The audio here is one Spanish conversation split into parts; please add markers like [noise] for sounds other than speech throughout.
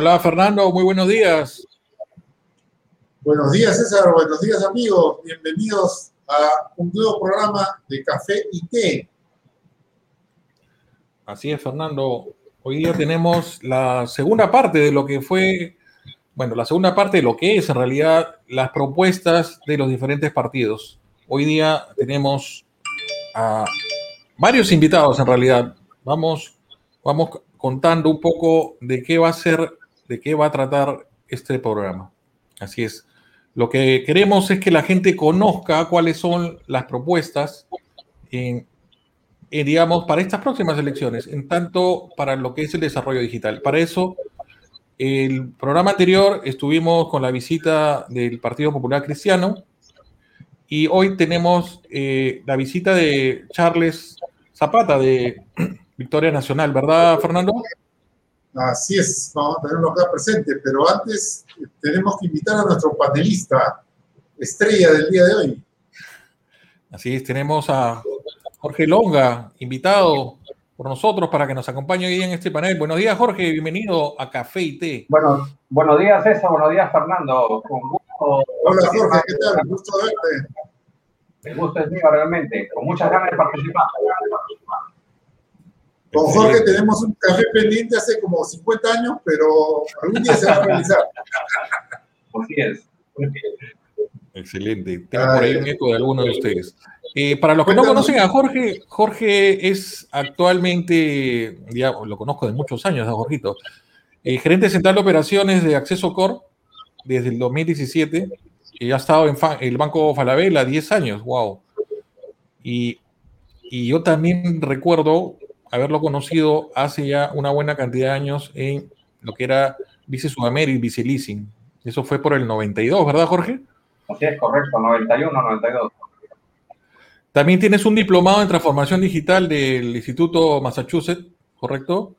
Hola Fernando, muy buenos días. Buenos días César, buenos días amigos, bienvenidos a un nuevo programa de Café y Té. Así es Fernando, hoy día tenemos la segunda parte de lo que fue, bueno, la segunda parte de lo que es en realidad las propuestas de los diferentes partidos. Hoy día tenemos a varios invitados en realidad. Vamos, vamos contando un poco de qué va a ser, de qué va a tratar este programa. Así es. Lo que queremos es que la gente conozca cuáles son las propuestas, digamos, para estas próximas elecciones, en tanto para lo que es el desarrollo digital. Para eso, el programa anterior estuvimos con la visita del Partido Popular Cristiano y hoy tenemos eh, la visita de Charles Zapata de [clears throat] Victoria Nacional, ¿verdad, Fernando? Así es, vamos a tenerlo acá presente, pero antes eh, tenemos que invitar a nuestro panelista estrella del día de hoy. Así es, tenemos a Jorge Longa, invitado por nosotros para que nos acompañe hoy en este panel. Buenos días, Jorge, bienvenido a Café y Té. Bueno, buenos días, César, buenos días, Fernando. Con gusto. Hola, Jorge, ¿qué tal? Gusto verte. El gusto es mío, realmente, con muchas ganas de participar. Con Jorge tenemos un café pendiente hace como 50 años, pero algún día se va a realizar. [laughs] Así es. Excelente. Tengo por ahí un eco de alguno de ustedes. Eh, para los que no conocen a Jorge, Jorge es actualmente, ya lo conozco de muchos años, a Jorgito, eh, gerente central de operaciones de Acceso Core desde el 2017, y ha estado en el Banco Falabella 10 años, wow. Y, y yo también recuerdo haberlo conocido hace ya una buena cantidad de años en lo que era Vice Sudamérica Vice Leasing. Eso fue por el 92, ¿verdad, Jorge? Así es, correcto, 91, 92. También tienes un diplomado en transformación digital del Instituto Massachusetts, ¿correcto?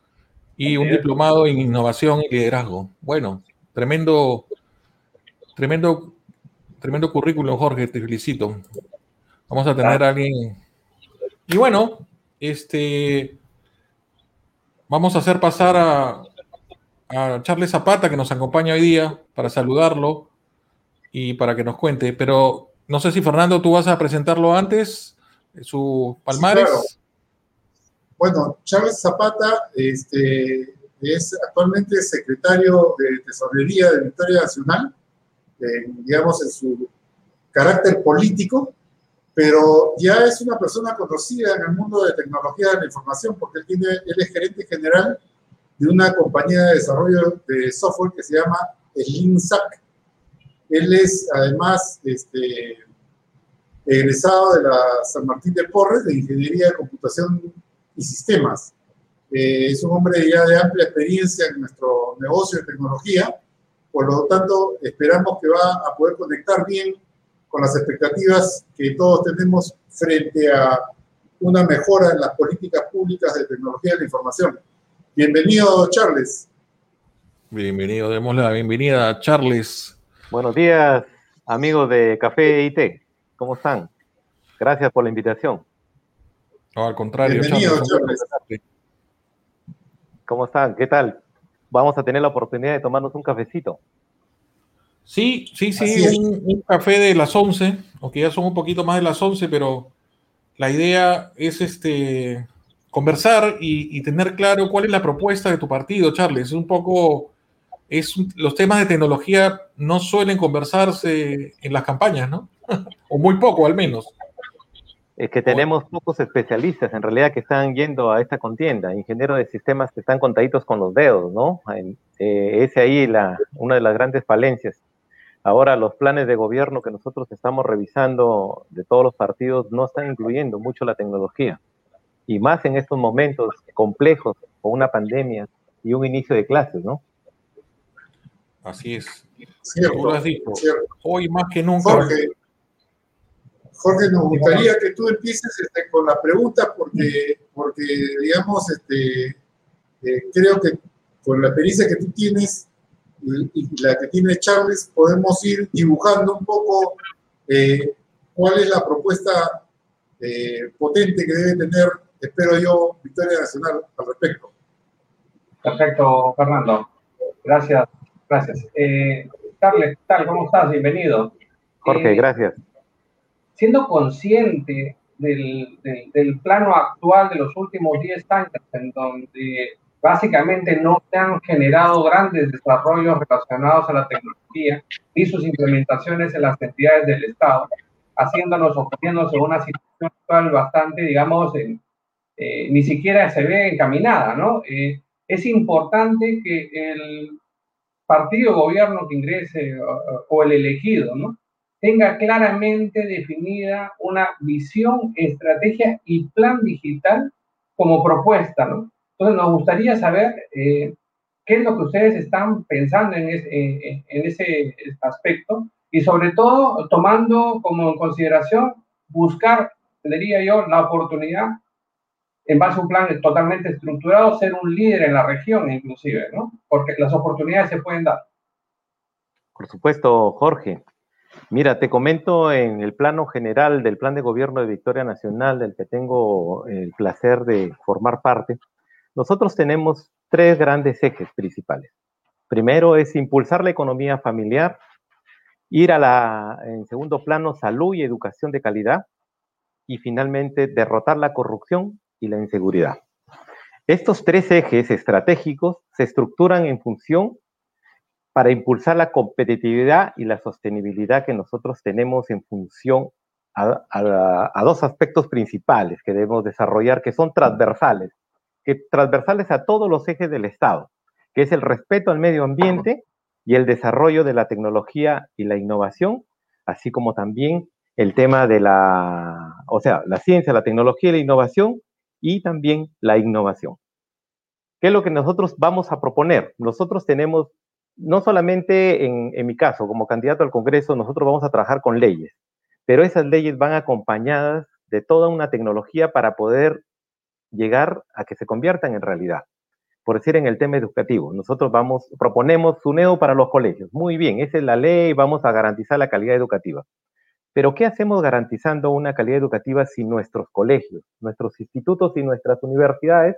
Y un diplomado en innovación y liderazgo. Bueno, tremendo, tremendo, tremendo currículum, Jorge, te felicito. Vamos a tener a alguien. Y bueno, este, Vamos a hacer pasar a, Charles Zapata, que nos acompaña hoy día, para saludarlo y para que nos cuente. Pero no sé si Fernando, tú vas a presentarlo antes, su palmares. Bueno, Charles Zapata este, es actualmente secretario de Tesorería de Victoria Nacional, digamos, en su carácter político pero ya es una persona conocida en el mundo de tecnología de la información porque él, tiene, él es gerente general de una compañía de desarrollo de software que se llama el Él es además este, egresado de la San Martín de Porres de Ingeniería de Computación y Sistemas. Eh, es un hombre ya de amplia experiencia en nuestro negocio de tecnología, por lo tanto esperamos que va a poder conectar bien con las expectativas que todos tenemos frente a una mejora en las políticas públicas de tecnología de la información. Bienvenido, Charles. Bienvenido, démosle la bienvenida a Charles. Buenos días, amigos de Café y Té. ¿Cómo están? Gracias por la invitación. No, al contrario, Bienvenido, Charles. ¿Cómo están? ¿Qué tal? Vamos a tener la oportunidad de tomarnos un cafecito. Sí, sí, sí, un, café de las 11, aunque ya son un poquito más de las 11, pero la idea es este, conversar y, tener claro cuál es la propuesta de tu partido, Charles. Es un poco, es, los temas de tecnología no suelen conversarse en las campañas, ¿no? [laughs] o muy poco al menos. Es que tenemos pocos especialistas en realidad que están yendo a esta contienda, ingenieros de sistemas que están contaditos con los dedos, ¿no? Eh, es ahí la, una de las grandes falencias. Ahora los planes de gobierno que nosotros estamos revisando de todos los partidos no están incluyendo mucho la tecnología. Y más en estos momentos complejos, con una pandemia y un inicio de clases, ¿no? Así es. Cierto, tú lo has dicho. Hoy más que nunca. Jorge, Jorge nos gustaría que tú empieces este, con la pregunta porque, porque digamos, este, eh, creo que con la experiencia que tú tienes, y la que tiene Charles, podemos ir dibujando un poco eh, cuál es la propuesta eh, potente que debe tener, espero yo, Victoria Nacional al respecto. Perfecto, Fernando. Gracias, gracias. Eh, Carles, ¿qué tal? ¿Cómo estás? Bienvenido. Jorge, Eh, gracias. siendo consciente del, del- del plano actual de los últimos 10 años, en donde básicamente no se han generado grandes desarrollos relacionados a la tecnología ni sus implementaciones en las entidades del Estado, haciéndonos o poniéndonos en una situación actual bastante, digamos, eh, ni siquiera se ve encaminada, ¿no? Eh, es importante que el partido gobierno que ingrese o, o el elegido, ¿no? tenga claramente definida una visión, estrategia y plan digital como propuesta, ¿no? Entonces nos gustaría saber eh, qué es lo que ustedes están pensando en, en- ese aspecto y sobre todo tomando como consideración buscar, diría yo, la oportunidad en base a un plan totalmente estructurado, ser un líder en la región inclusive, ¿no? Porque las oportunidades se pueden dar. Por supuesto, Jorge. Mira, te comento en el plano general del plan de gobierno de Victoria Nacional, del que tengo el placer de formar parte. Nosotros tenemos tres grandes ejes principales. Primero es impulsar la economía familiar, ir a la, en segundo plano, salud y educación de calidad, y finalmente derrotar la corrupción y la inseguridad. Estos tres ejes estratégicos se estructuran en función para impulsar la competitividad y la sostenibilidad que nosotros tenemos en función a, a- dos aspectos principales que debemos desarrollar, que son transversales, que transversales a todos los ejes del Estado, que es el respeto al medio ambiente y el desarrollo de la tecnología y la innovación, así como también el tema de la, o sea, la ciencia, la tecnología y la innovación y también la innovación. ¿Qué es lo que nosotros vamos a proponer? Nosotros tenemos no solamente en, en mi caso, como candidato al Congreso, nosotros vamos a trabajar con leyes, pero esas leyes van acompañadas de toda una tecnología para poder llegar a que se conviertan en realidad. Por decir, en el tema educativo, nosotros vamos, proponemos SUNEDO para los colegios. Muy bien, esa es la ley, vamos a garantizar la calidad educativa. Pero ¿qué hacemos garantizando una calidad educativa si nuestros colegios, nuestros institutos y nuestras universidades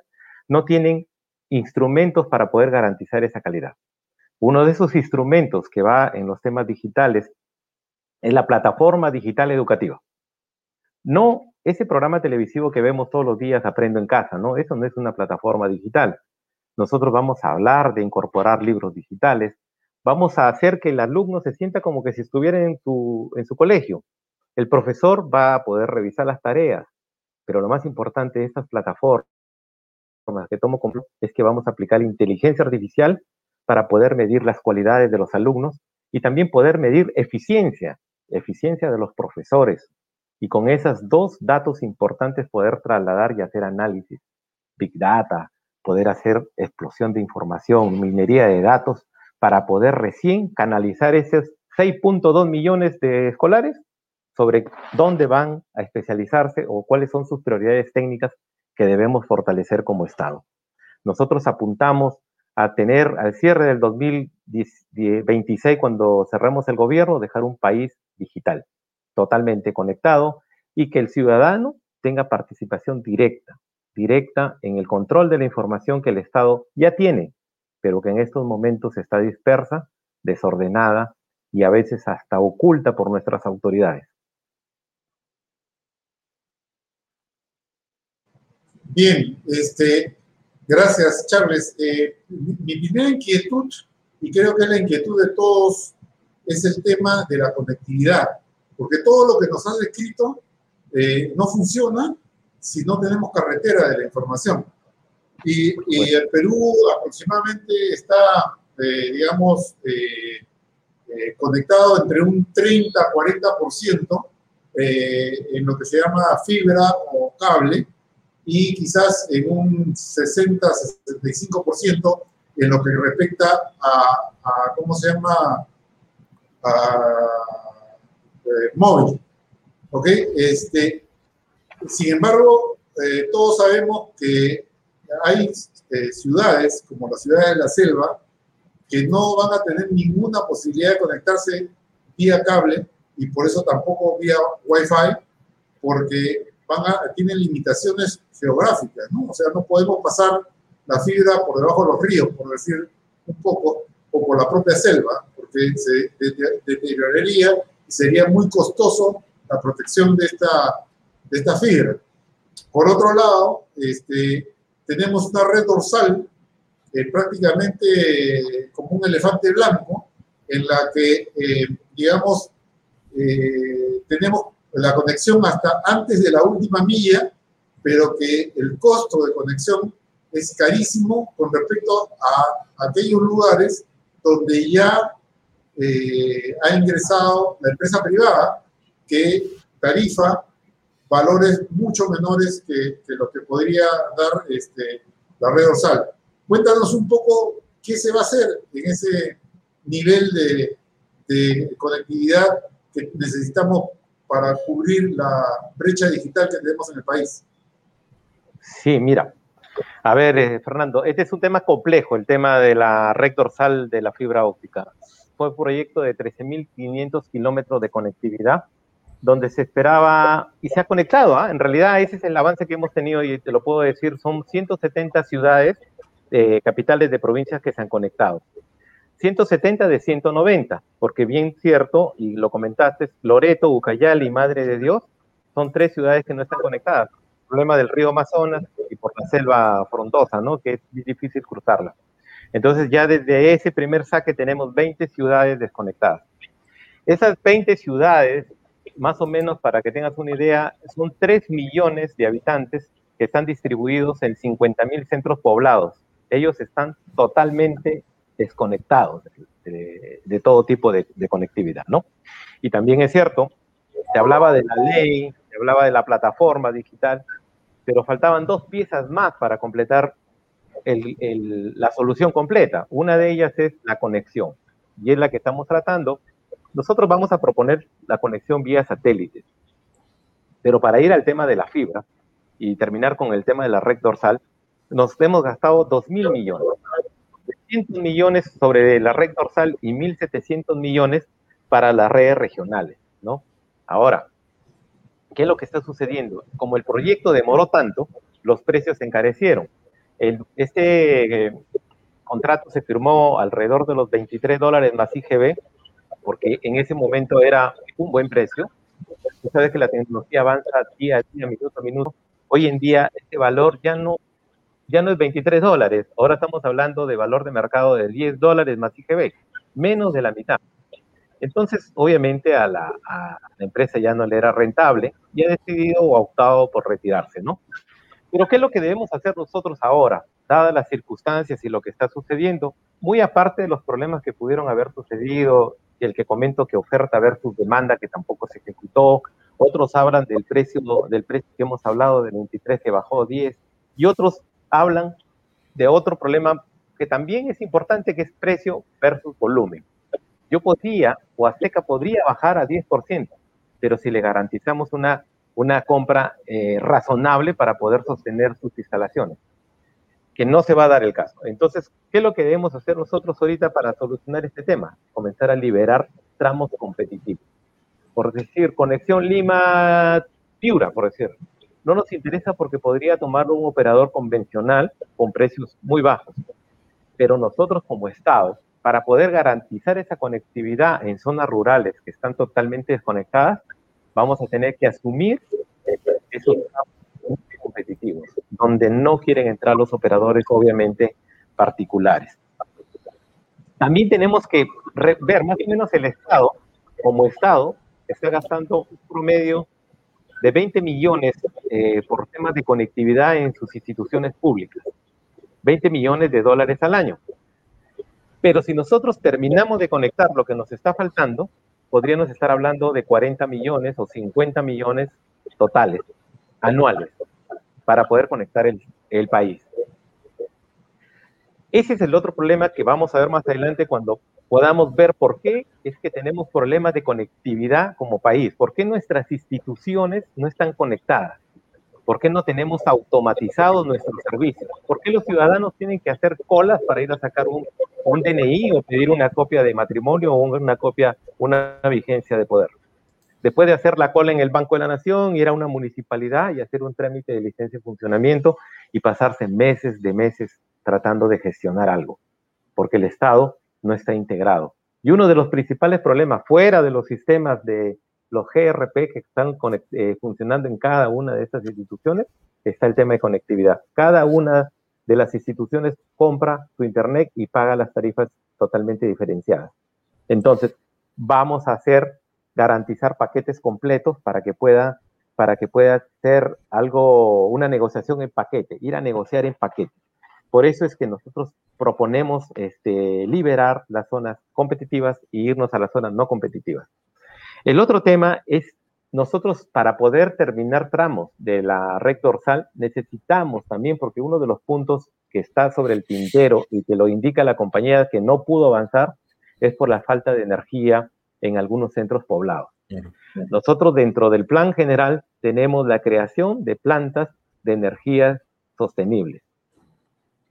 no tienen instrumentos para poder garantizar esa calidad? Uno de esos instrumentos que va en los temas digitales es la plataforma digital educativa. No ese programa televisivo que vemos todos los días, Aprendo en casa, ¿no? Eso no es una plataforma digital. Nosotros vamos a hablar de incorporar libros digitales, vamos a hacer que el alumno se sienta como que si estuviera en su, colegio. El profesor va a poder revisar las tareas, pero lo más importante de estas plataformas que tomo como es que vamos a aplicar inteligencia artificial para poder medir las cualidades de los alumnos y también poder medir eficiencia, eficiencia de los profesores. Y con esos dos datos importantes poder trasladar y hacer análisis, big data, poder hacer explosión de información, minería de datos, para poder recién canalizar esos 6.2 millones de escolares sobre dónde van a especializarse o cuáles son sus prioridades técnicas que debemos fortalecer como Estado. Nosotros apuntamos a tener al cierre del 2026, cuando cerremos el gobierno, dejar un país digital, totalmente conectado y que el ciudadano tenga participación directa, directa en el control de la información que el Estado ya tiene, pero que en estos momentos está dispersa, desordenada y a veces hasta oculta por nuestras autoridades. Bien, este, gracias, Charles. Eh, mi, primera inquietud, y creo que es la inquietud de todos, es el tema de la conectividad, porque todo lo que nos has escrito eh, no funciona si no tenemos carretera de la información. Y, y el Perú aproximadamente está, eh, digamos, eh, conectado entre un 30-40% eh, en lo que se llama fibra o cable, y quizás en un 60-65% en lo que respecta a, a, ¿cómo se llama? A, eh, móvil. ¿Ok? Este, sin embargo, eh, todos sabemos que hay eh, ciudades, como las ciudades de la selva, que no van a tener ninguna posibilidad de conectarse vía cable y por eso tampoco vía Wi-Fi, porque van a, tienen limitaciones geográficas, ¿no? O sea, no podemos pasar la fibra por debajo de los ríos, por decir un poco, o por la propia selva, porque se deterioraría sería muy costoso la protección de esta, de esta fibra. Por otro lado, este, tenemos una red dorsal eh, prácticamente como un elefante blanco, en la que, eh, digamos, eh, tenemos la conexión hasta antes de la última milla, pero que el costo de conexión es carísimo con respecto a aquellos lugares donde ya ha ingresado la empresa privada que tarifa valores mucho menores que, lo que podría dar este, la red dorsal. Cuéntanos un poco qué se va a hacer en ese nivel de, conectividad que necesitamos para cubrir la brecha digital que tenemos en el país. Sí, mira. A ver, eh, Fernando, este es un tema complejo, el tema de la red dorsal de la fibra óptica. Fue proyecto de 13.500 kilómetros de conectividad, donde se esperaba, y se ha conectado, ¿ah? en realidad ese es el avance que hemos tenido, y te lo puedo decir, son 170 ciudades eh, capitales de provincias que se han conectado. 170 de 190, porque bien cierto, y lo comentaste, Loreto, Ucayali y Madre de Dios son tres ciudades que no están conectadas. El problema del río Amazonas y por la selva frondosa, ¿no? Que es difícil cruzarla. Entonces ya desde ese primer saque tenemos 20 ciudades desconectadas. Esas 20 ciudades, más o menos para que tengas una idea, son 3 millones de habitantes que están distribuidos en 50 mil centros poblados ellos están totalmente desconectados de, todo tipo de, conectividad, ¿no? Y también es cierto, se hablaba de la ley, se hablaba de la plataforma digital, pero faltaban dos piezas más para completar la solución completa. Una de ellas es la conexión, y es la que estamos tratando. Nosotros vamos a proponer la conexión vía satélite, pero para ir al tema de la fibra y terminar con el tema de la red dorsal, nos hemos gastado 2 mil millones. 300 millones sobre la red dorsal y 1.700 millones para las redes regionales, ¿no? Ahora, ¿qué es lo que está sucediendo? Como el proyecto demoró tanto, los precios se encarecieron. Este eh, contrato se firmó alrededor de los 23 dólares más IGB, porque en ese momento era un buen precio. Usted sabe que la tecnología avanza día a día, minuto a minuto. Hoy en día, este valor ya no ya no es 23 dólares, ahora estamos hablando de valor de mercado de 10 dólares más IGB, menos de la mitad. Entonces, obviamente a la, empresa ya no le era rentable y ha decidido o ha optado por retirarse, ¿no? Pero ¿qué es lo que debemos hacer nosotros ahora, dadas las circunstancias y lo que está sucediendo? Muy aparte de los problemas que pudieron haber sucedido, el que comento que oferta versus demanda que tampoco se ejecutó, otros hablan del precio, del precio que hemos hablado de 23 que bajó a 10, y otros hablan de otro problema que también es importante, que es precio versus volumen. Yo podría, o Azteca podría bajar a 10%, pero si le garantizamos una, una compra eh, razonable para poder sostener sus instalaciones, que no se va a dar el caso. Entonces, ¿qué es lo que debemos hacer nosotros ahorita para solucionar este tema? Comenzar a liberar tramos competitivos. Por decir, conexión Lima-Piura, por decir no nos interesa porque podría tomarlo un operador convencional con precios muy bajos. Pero nosotros como Estado, para poder garantizar esa conectividad en zonas rurales que están totalmente desconectadas, vamos a tener que asumir esos competitivos, donde no quieren entrar los operadores, obviamente, particulares. También tenemos que ver más o menos el Estado, como Estado, está gastando un promedio de 20 millones eh, por temas de conectividad en sus instituciones públicas. 20 millones de dólares al año. Pero si nosotros terminamos de conectar lo que nos está faltando, podríamos estar hablando de 40 millones o 50 millones totales, anuales, para poder conectar el, país. Ese es el otro problema que vamos a ver más adelante cuando podamos ver por qué es que tenemos problemas de conectividad como país, por qué nuestras instituciones no están conectadas, por qué no tenemos automatizados nuestros servicios, por qué los ciudadanos tienen que hacer colas para ir a sacar un, DNI o pedir una copia de matrimonio o una copia, una vigencia de poder. Después de hacer la cola en el Banco de la Nación, ir a una municipalidad y hacer un trámite de licencia de funcionamiento y pasarse meses de meses tratando de gestionar algo, porque el Estado no está integrado. Y uno de los principales problemas fuera de los sistemas de los GRP que están eh, funcionando en cada una de estas instituciones está el tema de conectividad. Cada una de las instituciones compra su Internet y paga las tarifas totalmente diferenciadas. Entonces, vamos a hacer, garantizar paquetes completos para que pueda, para que pueda ser algo, una negociación en paquete, ir a negociar en paquete. Por eso es que nosotros proponemos este, liberar las zonas competitivas e irnos a las zonas no competitivas. El otro tema es nosotros para poder terminar tramos de la red dorsal necesitamos también, porque uno de los puntos que está sobre el tintero y que lo indica la compañía que no pudo avanzar es por la falta de energía en algunos centros poblados. Nosotros dentro del plan general tenemos la creación de plantas de energías sostenibles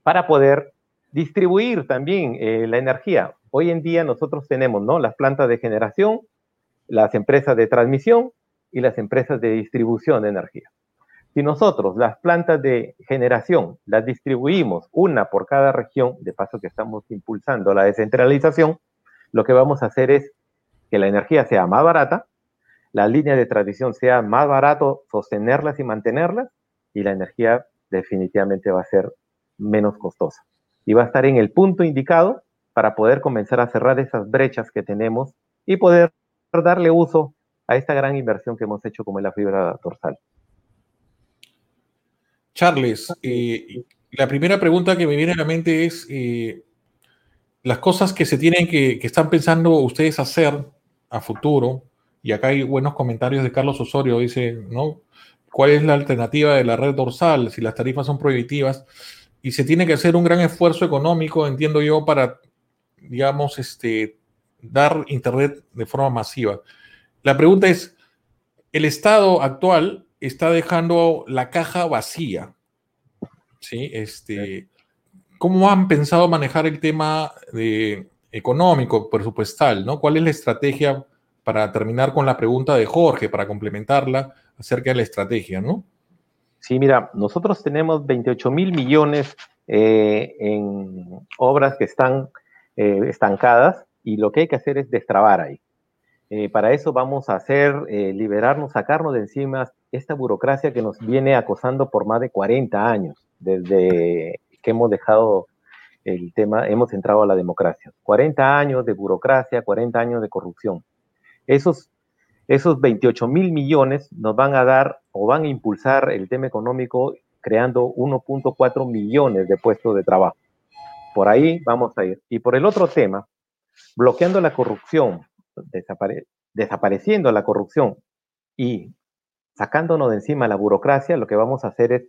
para poder distribuir también eh, la energía. Hoy en día nosotros tenemos ¿no? las plantas de generación, las empresas de transmisión y las empresas de distribución de energía. Si nosotros las plantas de generación las distribuimos una por cada región, de paso que estamos impulsando la descentralización, lo que vamos a hacer es que la energía sea más barata, la línea de transmisión sea más barato sostenerlas y mantenerlas, y la energía definitivamente va a ser menos costosa. Y va a estar en el punto indicado para poder comenzar a cerrar esas brechas que tenemos y poder darle uso a esta gran inversión que hemos hecho como es la fibra dorsal. Charles, la primera pregunta que me viene a la mente es eh, las cosas que se tienen que, que están pensando ustedes hacer a futuro, y acá hay buenos comentarios de Carlos Osorio, dice, ¿no? ¿Cuál es la alternativa de la red dorsal si las tarifas son prohibitivas? Y se tiene que hacer un gran esfuerzo económico, entiendo yo, para, digamos, este, dar Internet de forma masiva. La pregunta es, el Estado actual está dejando la caja vacía. ¿Sí? Este, ¿Cómo han pensado manejar el tema de, económico, presupuestal? ¿no? ¿Cuál es la estrategia para terminar con la pregunta de Jorge, para complementarla acerca de la estrategia? ¿no? Sí, mira, nosotros tenemos 28 mil millones eh, en obras que están eh, estancadas y lo que hay que hacer es destrabar ahí. Eh, para eso vamos a hacer, eh, liberarnos, sacarnos de encima esta burocracia que nos viene acosando por más de 40 años, desde que hemos dejado el tema, hemos entrado a la democracia. 40 años de burocracia, 40 años de corrupción. Esos, esos 28 mil millones nos van a dar o van a impulsar el tema económico creando 1.4 millones de puestos de trabajo. Por ahí vamos a ir. Y por el otro tema, bloqueando la corrupción, desapareciendo la corrupción y sacándonos de encima la burocracia, lo que vamos a hacer es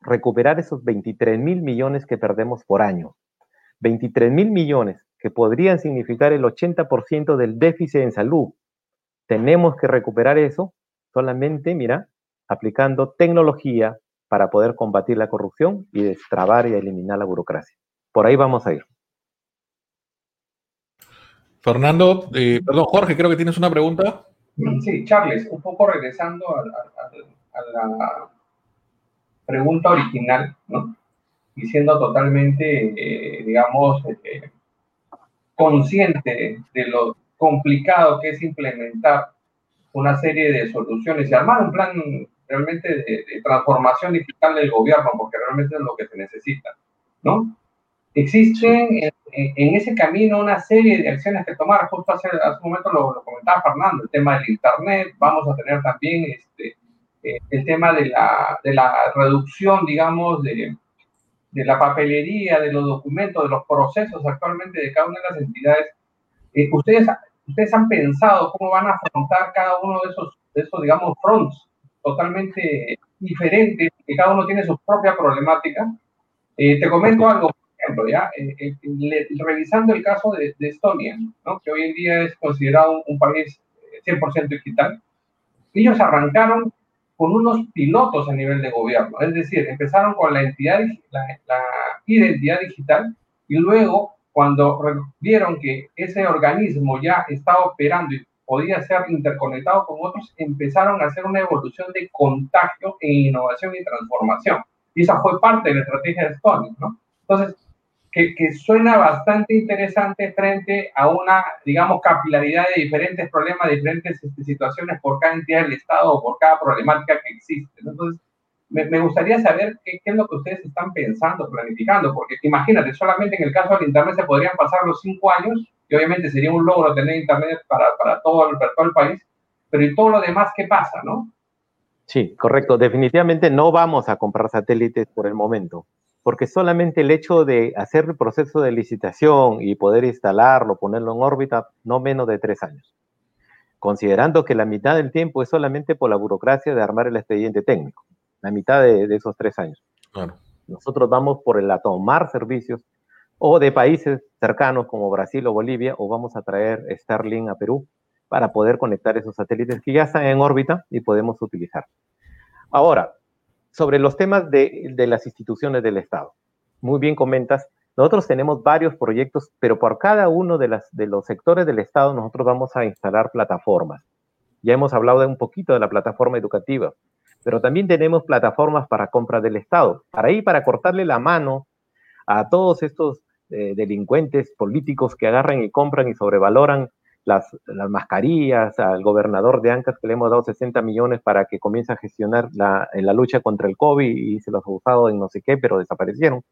recuperar esos 23 mil millones que perdemos por año. 23 mil millones que podrían significar el 80% del déficit en salud. Tenemos que recuperar eso solamente, mira, aplicando tecnología para poder combatir la corrupción y destrabar y eliminar la burocracia. Por ahí vamos a ir. Fernando, eh, perdón, Jorge, creo que tienes una pregunta. Sí, Charles, un poco regresando a, la pregunta original, ¿no? Y siendo totalmente, eh, digamos, eh, consciente de lo complicado que es implementar una serie de soluciones y armar un plan realmente de, de transformación digital del gobierno, porque realmente es lo que se necesita, ¿no? Existen en, ese camino una serie de acciones que tomar. Justo hace, hace un momento lo, comentaba Fernando, el tema del Internet. Vamos a tener también este, eh, el tema de la, de la reducción, digamos, de, de, la papelería, de los documentos, de los procesos actualmente de cada una de las entidades. Eh, ustedes, ustedes han pensado cómo van a afrontar cada uno de esos, de esos digamos, fronts totalmente diferentes, que cada uno tiene su propia problemática. Eh, te comento algo, ¿ya? Eh, eh, revisando el caso de, Estonia, ¿no? que hoy en día es considerado un, país 100% eh, digital, ellos arrancaron con unos pilotos a nivel de gobierno, es decir, empezaron con la, entidad, la, la identidad digital y luego cuando vieron que ese organismo ya estaba operando y podía ser interconectado con otros, empezaron a hacer una evolución de contagio e innovación y transformación. Y esa fue parte de la estrategia de Estonia, ¿no? Entonces, que, suena bastante interesante frente a una, digamos, capilaridad de diferentes problemas, diferentes este, situaciones por cada entidad del Estado o por cada problemática que existe. Entonces, me, gustaría saber qué, qué, es lo que ustedes están pensando, planificando, porque imagínate, solamente en el caso del Internet se podrían pasar los cinco años, y obviamente sería un logro tener Internet para, para, todo, el, para todo el país, pero ¿y todo lo demás qué pasa, no? Sí, correcto. Definitivamente no vamos a comprar satélites por el momento, porque solamente el hecho de hacer el proceso de licitación y poder instalarlo, ponerlo en órbita, no menos de tres años. Considerando que la mitad del tiempo es solamente por la burocracia de armar el expediente técnico, la mitad de, de esos tres años. Claro. Nosotros vamos por el a tomar servicios o de países cercanos como Brasil o Bolivia, o vamos a traer Starlink a Perú para poder conectar esos satélites que ya están en órbita y podemos utilizar. Ahora, sobre los temas de, de, las instituciones del Estado. Muy bien comentas, nosotros tenemos varios proyectos, pero por cada uno de, las, de los sectores del Estado nosotros vamos a instalar plataformas. Ya hemos hablado de un poquito de la plataforma educativa, pero también tenemos plataformas para compra del Estado, para ir para cortarle la mano a todos estos eh, delincuentes políticos que agarran y compran y sobrevaloran las, las, mascarillas, al gobernador de Ancas que le hemos dado 60 millones para que comience a gestionar la, la lucha contra el COVID y se los ha usado en no sé qué, pero desaparecieron.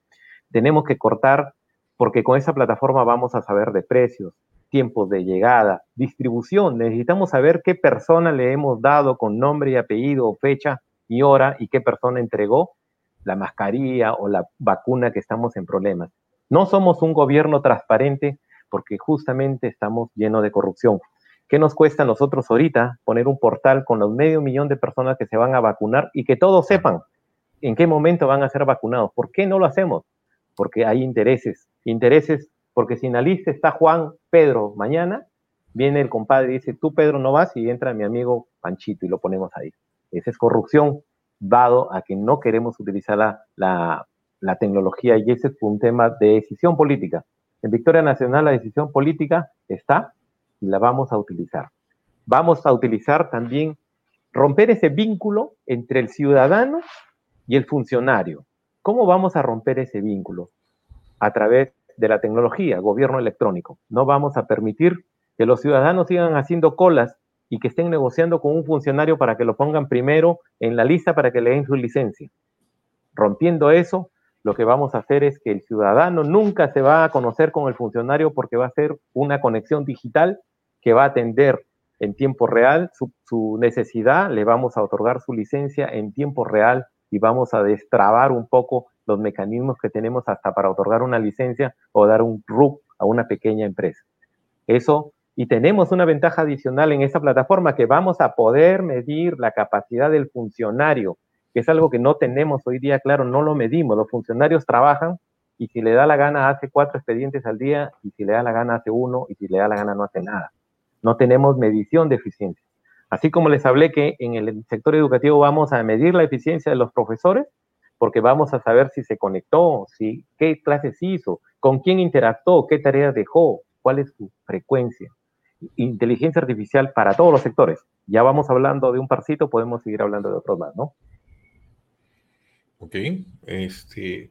Tenemos que cortar porque con esa plataforma vamos a saber de precios, tiempos de llegada, distribución. Necesitamos saber qué persona le hemos dado con nombre y apellido, fecha y hora y qué persona entregó la mascarilla o la vacuna que estamos en problemas. No somos un gobierno transparente porque justamente estamos llenos de corrupción. ¿Qué nos cuesta a nosotros ahorita poner un portal con los medio millón de personas que se van a vacunar y que todos sepan en qué momento van a ser vacunados? ¿Por qué no lo hacemos? Porque hay intereses, intereses, porque si en la lista está Juan, Pedro, mañana, viene el compadre y dice, tú Pedro no vas y entra mi amigo Panchito y lo ponemos ahí. Esa es corrupción, dado a que no queremos utilizar la, la, tecnología y ese es un tema de decisión política. En Victoria Nacional la decisión política está y la vamos a utilizar. Vamos a utilizar también romper ese vínculo entre el ciudadano y el funcionario. ¿Cómo vamos a romper ese vínculo? A través de la tecnología, gobierno electrónico. No vamos a permitir que los ciudadanos sigan haciendo colas y que estén negociando con un funcionario para que lo pongan primero en la lista para que le den su licencia. Rompiendo eso, lo que vamos a hacer es que el ciudadano nunca se va a conocer con el funcionario porque va a ser una conexión digital que va a atender en tiempo real su, necesidad, le vamos a otorgar su licencia en tiempo real y vamos a destrabar un poco los mecanismos que tenemos hasta para otorgar una licencia o dar un RUC a una pequeña empresa. Eso, y tenemos una ventaja adicional en esa plataforma que vamos a poder medir la capacidad del funcionario que es algo que no tenemos hoy día, claro, no lo medimos. Los funcionarios trabajan y si le da la gana hace cuatro expedientes al día y si le da la gana hace uno y si le da la gana no hace nada. No tenemos medición de eficiencia. Así como les hablé que en el sector educativo vamos a medir la eficiencia de los profesores, porque vamos a saber si se conectó, si, qué clases hizo, con quién interactuó, qué tareas dejó, cuál es su frecuencia. Inteligencia artificial para todos los sectores. Ya vamos hablando de un parcito, podemos seguir hablando de otros más, ¿no? Ok, este,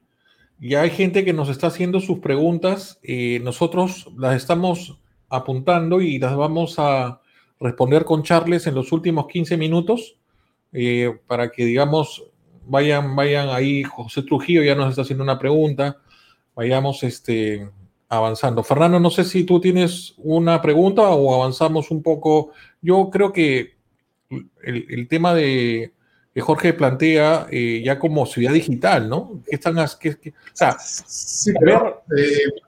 ya hay gente que nos está haciendo sus preguntas. Eh, nosotros las estamos apuntando y las vamos a responder con Charles en los últimos 15 minutos eh, para que, digamos, vayan, vayan ahí. José Trujillo ya nos está haciendo una pregunta. Vayamos este, avanzando. Fernando, no sé si tú tienes una pregunta o avanzamos un poco. Yo creo que el, tema de Jorge plantea eh, ya como ciudad digital, ¿no? ¿Qué están, qué, qué, o sea, sí, pero, eh,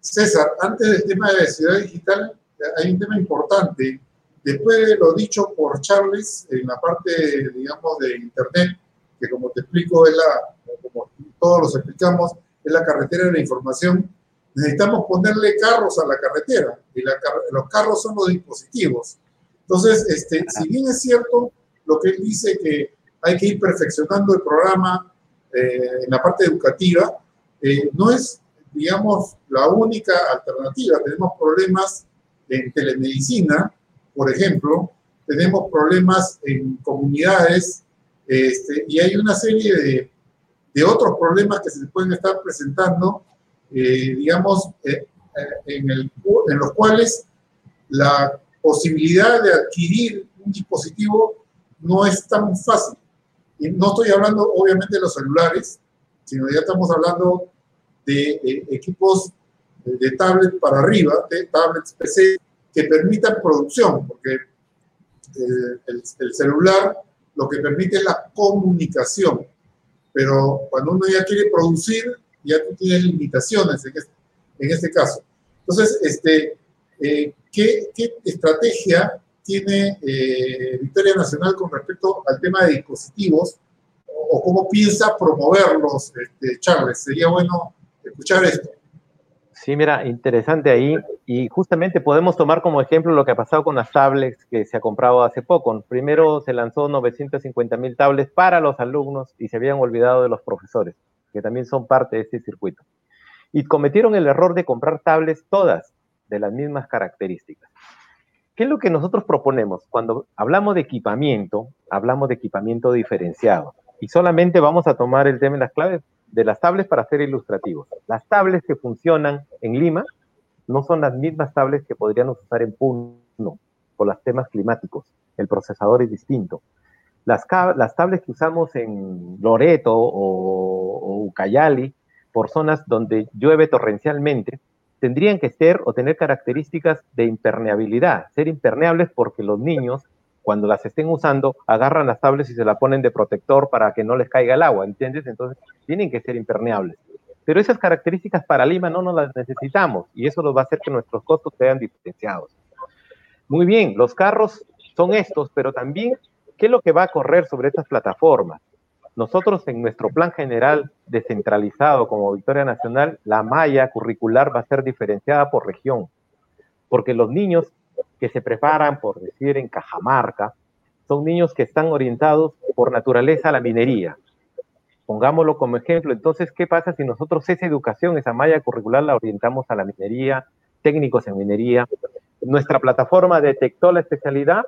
César, antes del tema de ciudad digital, hay un tema importante. Después de lo dicho por Charles en la parte, digamos, de Internet, que como te explico, es la, como todos los explicamos, es la carretera de la información, necesitamos ponerle carros a la carretera, y la, los carros son los dispositivos. Entonces, este, si bien es cierto, lo que él dice que hay que ir perfeccionando el programa eh, en la parte educativa, eh, no es, digamos, la única alternativa. Tenemos problemas en telemedicina, por ejemplo, tenemos problemas en comunidades este, y hay una serie de, de, otros problemas que se pueden estar presentando eh, digamos, eh, el, en los cuales la posibilidad de adquirir un dispositivo no es tan fácil. Y no estoy hablando obviamente de los celulares, sino ya estamos hablando de equipos de, tablet para arriba, de tablets PC, que permitan producción, porque el, el, celular lo que permite es la comunicación, pero cuando uno ya quiere producir, ya tú tienes limitaciones en este, caso. Entonces, este, eh, ¿qué, ¿qué, estrategia tiene eh, Victoria Nacional con respecto al tema de dispositivos o, cómo piensa promoverlos, este, Charles? Sería bueno escuchar esto. Sí, mira, interesante ahí. Y justamente podemos tomar como ejemplo lo que ha pasado con las tablets que se ha comprado hace poco. Primero se lanzó 950 mil tablets para los alumnos y se habían olvidado de los profesores, que también son parte de este circuito. Y cometieron el error de comprar tablets todas de las mismas características. ¿Qué es lo que nosotros proponemos? Cuando hablamos de equipamiento, hablamos de equipamiento diferenciado. Y solamente vamos a tomar el tema de las claves de las tablets para ser ilustrativos. Las tablets que funcionan en Lima no son las mismas tablets que podríamos usar en Puno por los temas climáticos. El procesador es distinto. Las, las tablets que usamos en Loreto o, o Ucayali, por zonas donde llueve torrencialmente, tendrían que ser o tener características de impermeabilidad, ser impermeables porque los niños cuando las estén usando, agarran las tablets y se la ponen de protector para que no les caiga el agua, ¿entiendes? Entonces, tienen que ser impermeables. Pero esas características para Lima no nos las necesitamos y eso nos va a hacer que nuestros costos sean diferenciados. Muy bien, los carros son estos, pero también, ¿qué es lo que va a correr sobre estas plataformas? Nosotros en nuestro plan general descentralizado como Victoria Nacional, la malla curricular va a ser diferenciada por región, porque los niños que se preparan, por decir, en Cajamarca, son niños que están orientados por naturaleza a la minería. Pongámoslo como ejemplo. Entonces, ¿qué pasa si nosotros esa educación, esa malla curricular la orientamos a la minería, técnicos en minería? Nuestra plataforma detectó la especialidad,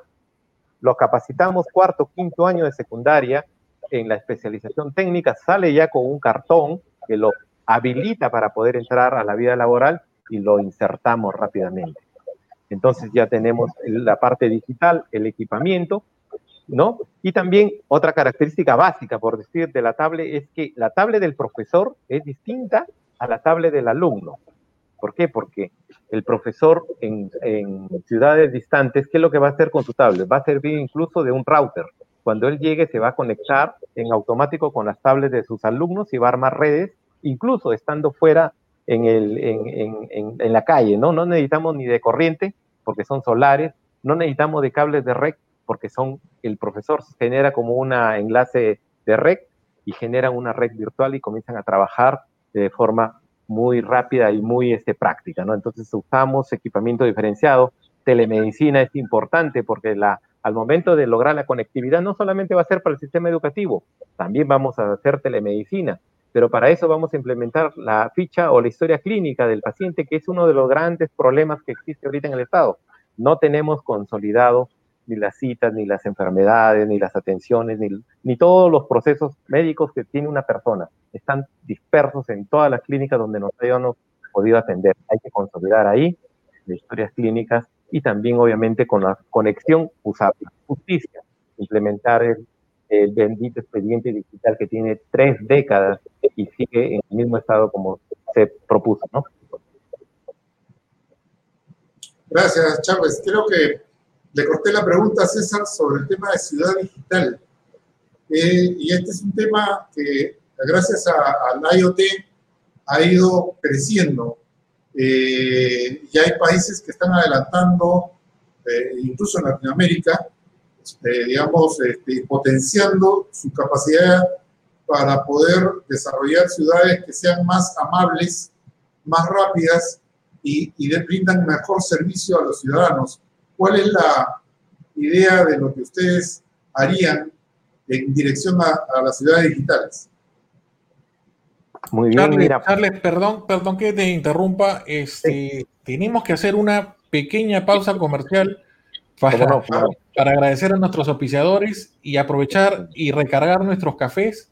lo capacitamos cuarto, quinto año de secundaria en la especialización técnica, sale ya con un cartón que lo habilita para poder entrar a la vida laboral y lo insertamos rápidamente. Entonces ya tenemos la parte digital, el equipamiento, ¿no? Y también otra característica básica, por decir, de la tablet es que la tablet del profesor es distinta a la tablet del alumno. ¿Por qué? Porque el profesor en, ciudades distantes, ¿qué es lo que va a hacer con su tablet? Va a servir incluso de un router. Cuando él llegue se va a conectar en automático con las tablets de sus alumnos y va a armar redes, incluso estando fuera en, la calle, ¿no? Necesitamos ni de corriente, porque son solares, no necesitamos de cables de red, porque son, el profesor genera como un enlace de red y genera una red virtual y comienzan a trabajar de forma muy rápida y muy este, práctica, ¿no? Entonces usamos equipamiento diferenciado, telemedicina es importante porque la, al momento de lograr la conectividad no solamente va a ser para el sistema educativo, también vamos a hacer telemedicina, pero para eso vamos a implementar la ficha o la historia clínica del paciente, que es uno de los grandes problemas que existe ahorita en el Estado. No tenemos consolidado ni las citas, ni las enfermedades, ni las atenciones, ni, todos los procesos médicos que tiene una persona. Están dispersos en todas las clínicas donde nos hayamos podido atender. Hay que consolidar ahí las historias clínicas y también, obviamente, con la conexión usar justicia, implementar el el bendito expediente digital que tiene tres décadas y sigue en el mismo estado como se propuso, ¿no? Gracias, Chávez. Creo que le corté la pregunta a César sobre el tema de ciudad digital. Eh, y este es un tema que, gracias al IoT, ha ido creciendo. Eh, y hay países que están adelantando, eh, incluso en Latinoamérica, este, digamos, este, potenciando su capacidad para poder desarrollar ciudades que sean más amables, más rápidas y, y brindan mejor servicio a los ciudadanos. ¿Cuál es la idea de lo que ustedes harían en dirección a, las ciudades digitales? Muy bien, Charles, mira. Charles, perdón, perdón que te interrumpa. Este, Tenemos que hacer una pequeña pausa comercial para, para agradecer a nuestros auspiciadores y aprovechar y recargar nuestros cafés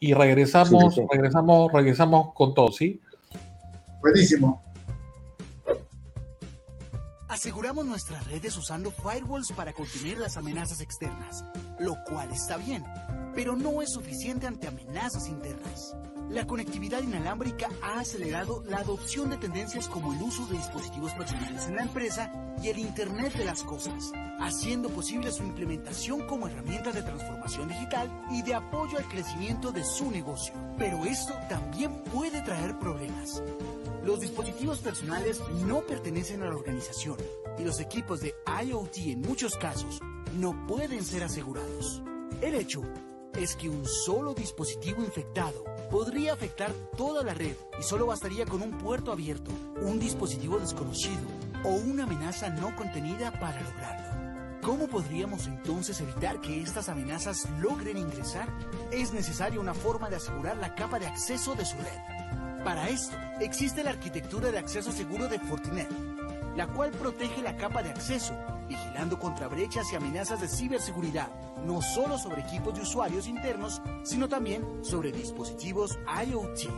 y regresamos, regresamos, regresamos con todo, ¿sí? Buenísimo. Aseguramos nuestras redes usando firewalls para contener las amenazas externas, lo cual está bien, pero no es suficiente ante amenazas internas. La conectividad inalámbrica ha acelerado la adopción de tendencias como el uso de dispositivos personales en la empresa y el Internet de las Cosas, haciendo posible su implementación como herramienta de transformación digital y de apoyo al crecimiento de su negocio. Pero esto también puede traer problemas. Los dispositivos personales no pertenecen a la organización y los equipos de IoT en muchos casos no pueden ser asegurados. El hecho es que un solo dispositivo infectado podría afectar toda la red y solo bastaría con un puerto abierto, un dispositivo desconocido o una amenaza no contenida para lograrlo. ¿Cómo podríamos entonces evitar que estas amenazas logren ingresar? Es necesaria una forma de asegurar la capa de acceso de su red. Para esto, existe la arquitectura de acceso seguro de Fortinet, la cual protege la capa de acceso, vigilando contra brechas y amenazas de ciberseguridad, no solo sobre equipos de usuarios internos, sino también sobre dispositivos IoT.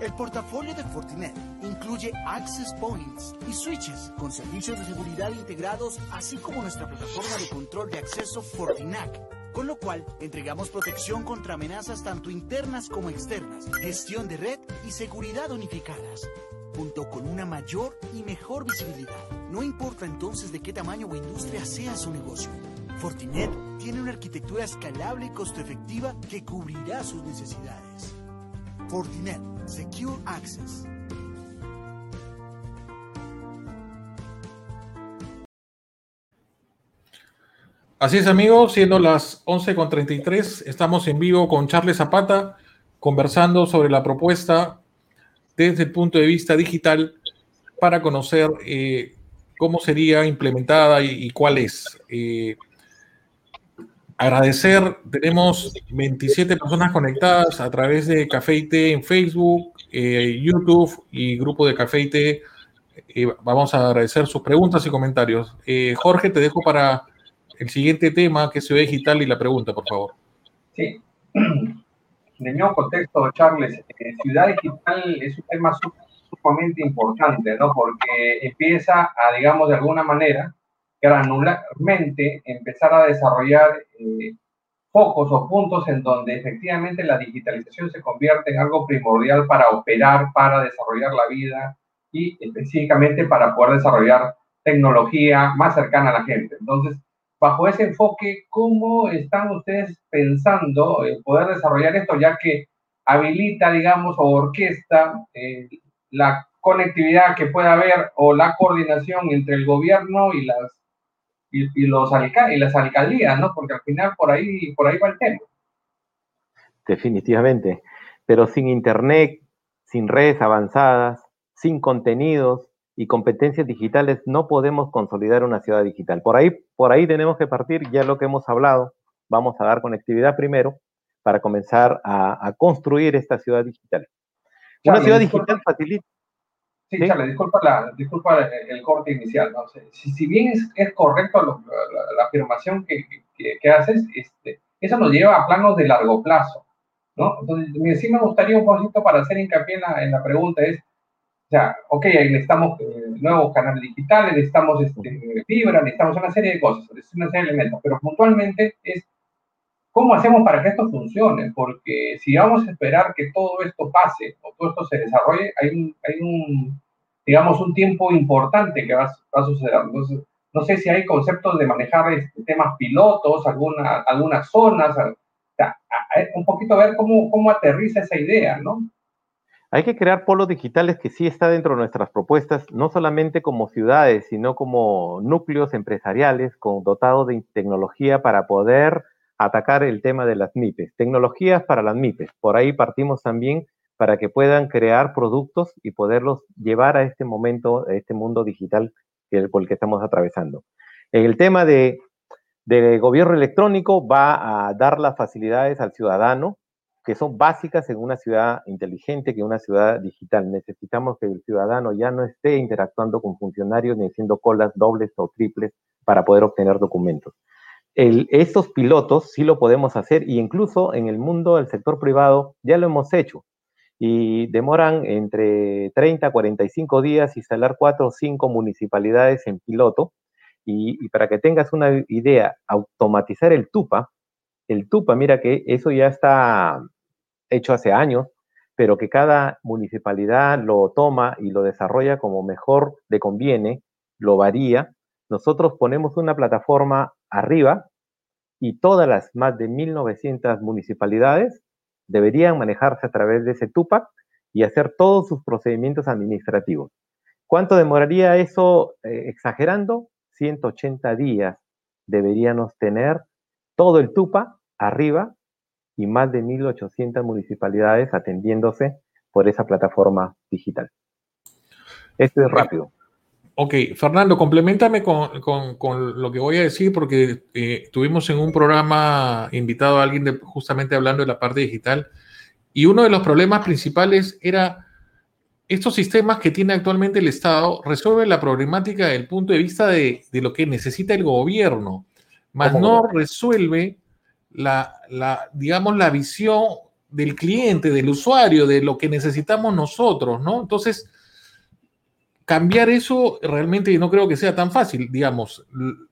El portafolio de Fortinet incluye access points y switches con servicios de seguridad integrados, así como nuestra plataforma de control de acceso Fortinac con lo cual entregamos protección contra amenazas tanto internas como externas, gestión de red y seguridad unificadas, junto con una mayor y mejor visibilidad. No importa entonces de qué tamaño o industria sea su negocio. Fortinet tiene una arquitectura escalable y costo efectiva que cubrirá sus necesidades. Fortinet Secure Access. Así es, amigos, siendo las 11.33, estamos en vivo con Charles Zapata, conversando sobre la propuesta desde el punto de vista digital para conocer eh, cómo sería implementada y, cuál es. Eh, agradecer, tenemos 27 personas conectadas a través de Café IT en Facebook, eh, YouTube y grupo de Café IT. vamos a agradecer sus preguntas y comentarios. Jorge, te dejo para el siguiente tema, que es Ciudad Digital, y la pregunta, por favor. Sí. [clears throat] De nuevo contexto, Charles, eh, Ciudad Digital es un tema sumamente importante, ¿no? Porque empieza a, digamos, de alguna manera, granularmente, empezar a desarrollar eh, focos o puntos en donde efectivamente la digitalización se convierte en algo primordial para operar, para desarrollar la vida y específicamente para poder desarrollar tecnología más cercana a la gente. Entonces, bajo ese enfoque, ¿cómo están ustedes pensando en poder desarrollar esto, ya que habilita, digamos, o orquesta eh, la conectividad que pueda haber o la coordinación entre el gobierno y las y, los y las alcaldías, ¿no? Porque al final por ahí por ahí va el tema. Definitivamente, pero sin internet, sin redes avanzadas, sin contenidos, y competencias digitales no podemos consolidar una ciudad digital. Por ahí, por ahí tenemos que partir, ya lo que hemos hablado, vamos a dar conectividad primero para comenzar a, construir esta ciudad digital. Una ciudad digital facilita. Sí, Charles, disculpa, la, disculpa el, corte inicial. ¿no? Si, si, bien es, es correcto la, afirmación que, que, haces, este, eso nos lleva a planos de largo plazo. ¿no? Entonces, sí me gustaría un poquito para hacer hincapié en la, en la pregunta es, o sea, ok, necesitamos eh, nuevos canales digitales, necesitamos este, fibra, necesitamos una serie de cosas, una serie de elementos, pero puntualmente es cómo hacemos para que esto funcione, porque si vamos a esperar que todo esto pase o todo esto se desarrolle, hay un, hay un digamos, un tiempo importante que va, a suceder. Entonces, no sé si hay conceptos de manejar este, temas pilotos, alguna, algunas zonas, o sea, un poquito a ver cómo, cómo aterriza esa idea, ¿no? Hay que crear polos digitales que sí está dentro de nuestras propuestas, no solamente como ciudades, sino como núcleos empresariales con, dotados de tecnología para poder atacar el tema de las MIPES. Tecnologías para las MIPES. Por ahí partimos también para que puedan crear productos y poderlos llevar a este momento, a este mundo digital por el que estamos atravesando. El tema de gobierno electrónico va a dar las facilidades al ciudadano que son básicas en una ciudad inteligente, que una ciudad digital. Necesitamos que el ciudadano ya no esté interactuando con funcionarios ni haciendo colas dobles o triples para poder obtener documentos. Estos pilotos sí lo podemos hacer y incluso en el mundo del sector privado ya lo hemos hecho. y demoran entre 30 a 45 días instalar cuatro o cinco municipalidades en piloto. Y, para que tengas una idea, automatizar el TUPA, el TUPA, mira que eso ya está hecho hace años, pero que cada municipalidad lo toma y lo desarrolla como mejor le conviene, lo varía. Nosotros ponemos una plataforma arriba y todas las más de 1.900 municipalidades deberían manejarse a través de ese TUPAC y hacer todos sus procedimientos administrativos. ¿Cuánto demoraría eso eh, exagerando? 180 días deberíamos tener todo el TUPA arriba y más de 1.800 municipalidades atendiéndose por esa plataforma digital. Esto es rápido. Ok, Fernando, complementame con, lo que voy a decir porque eh, tuvimos en un programa invitado a alguien de, justamente hablando de la parte digital y uno de los problemas principales era estos sistemas que tiene actualmente el Estado resuelven la problemática desde el punto de vista de, lo que necesita el gobierno, más no resuelve la, la, digamos, la visión del cliente, del usuario, de lo que necesitamos nosotros, ¿no? Entonces, cambiar eso realmente no creo que sea tan fácil, digamos.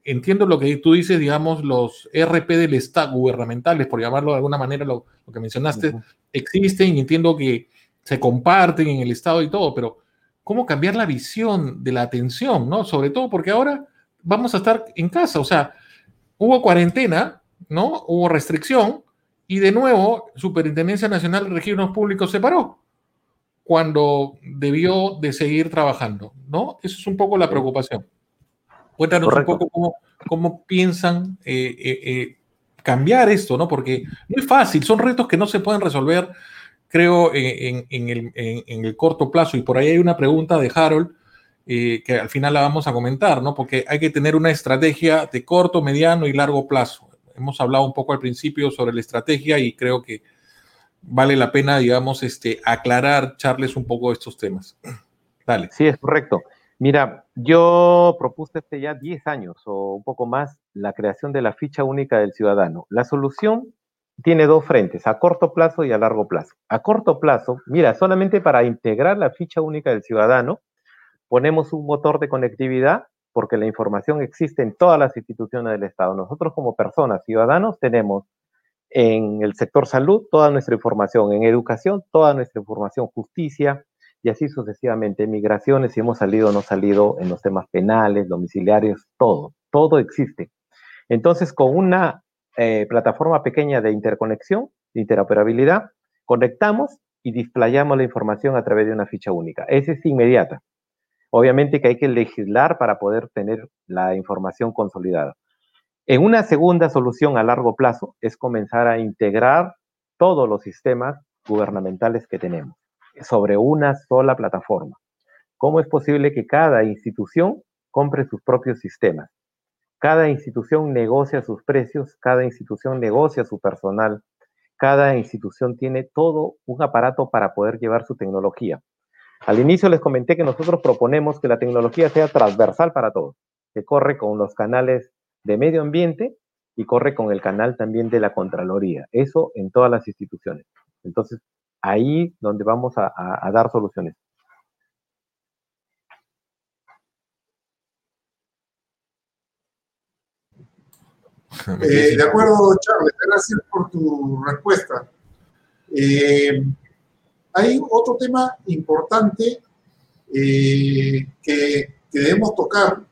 Entiendo lo que tú dices, digamos, los RP del Estado, gubernamentales, por llamarlo de alguna manera, lo, que mencionaste, existen y entiendo que se comparten en el Estado y todo, pero ¿cómo cambiar la visión de la atención, no? Sobre todo porque ahora vamos a estar en casa, o sea, hubo cuarentena, ¿no? Hubo restricción y de nuevo Superintendencia Nacional de Registros Públicos se paró cuando debió de seguir trabajando, ¿no? Eso es un poco la preocupación. Cuéntanos un poco cómo, cómo piensan eh, eh, eh, cambiar esto, ¿no? Porque no es fácil, son retos que no se pueden resolver, creo, en, el, en el, corto plazo. Y por ahí hay una pregunta de Harold que al final la vamos a comentar, ¿no? Porque hay que tener una estrategia de corto, mediano y largo plazo. Hemos hablado un poco al principio sobre la estrategia y creo que vale la pena, digamos, este, aclarar, charles un poco estos temas. [clears throat] Dale. Sí, es correcto. Mira, yo propuse hace ya 10 años o un poco más la creación de la ficha única del ciudadano. La solución tiene dos frentes, a corto plazo y a largo plazo. A corto plazo, mira, solamente para integrar la ficha única del ciudadano, ponemos un motor de conectividad porque la información existe en todas las instituciones del Estado. Nosotros como personas, ciudadanos, tenemos en el sector salud toda nuestra información, en educación toda nuestra información, justicia y así sucesivamente, migraciones, si hemos salido o no salido en los temas penales, domiciliarios, todo, todo existe. Entonces, con una eh, plataforma pequeña de interconexión, de interoperabilidad, conectamos y displayamos la información a través de una ficha única. Esa es inmediata. Obviamente que hay que legislar para poder tener la información consolidada. En una segunda solución a largo plazo es comenzar a integrar todos los sistemas gubernamentales que tenemos sobre una sola plataforma. ¿Cómo es posible que cada institución compre sus propios sistemas? Cada institución negocia sus precios, cada institución negocia su personal, cada institución tiene todo un aparato para poder llevar su tecnología. Al inicio les comenté que nosotros proponemos que la tecnología sea transversal para todos, que corre con los canales de medio ambiente y corre con el canal también de la Contraloría. Eso en todas las instituciones. Entonces, ahí donde vamos a, dar soluciones. [laughs] Eh, de acuerdo, Charles, gracias por tu respuesta. Eh, hay otro tema importante eh, que, que, debemos tocar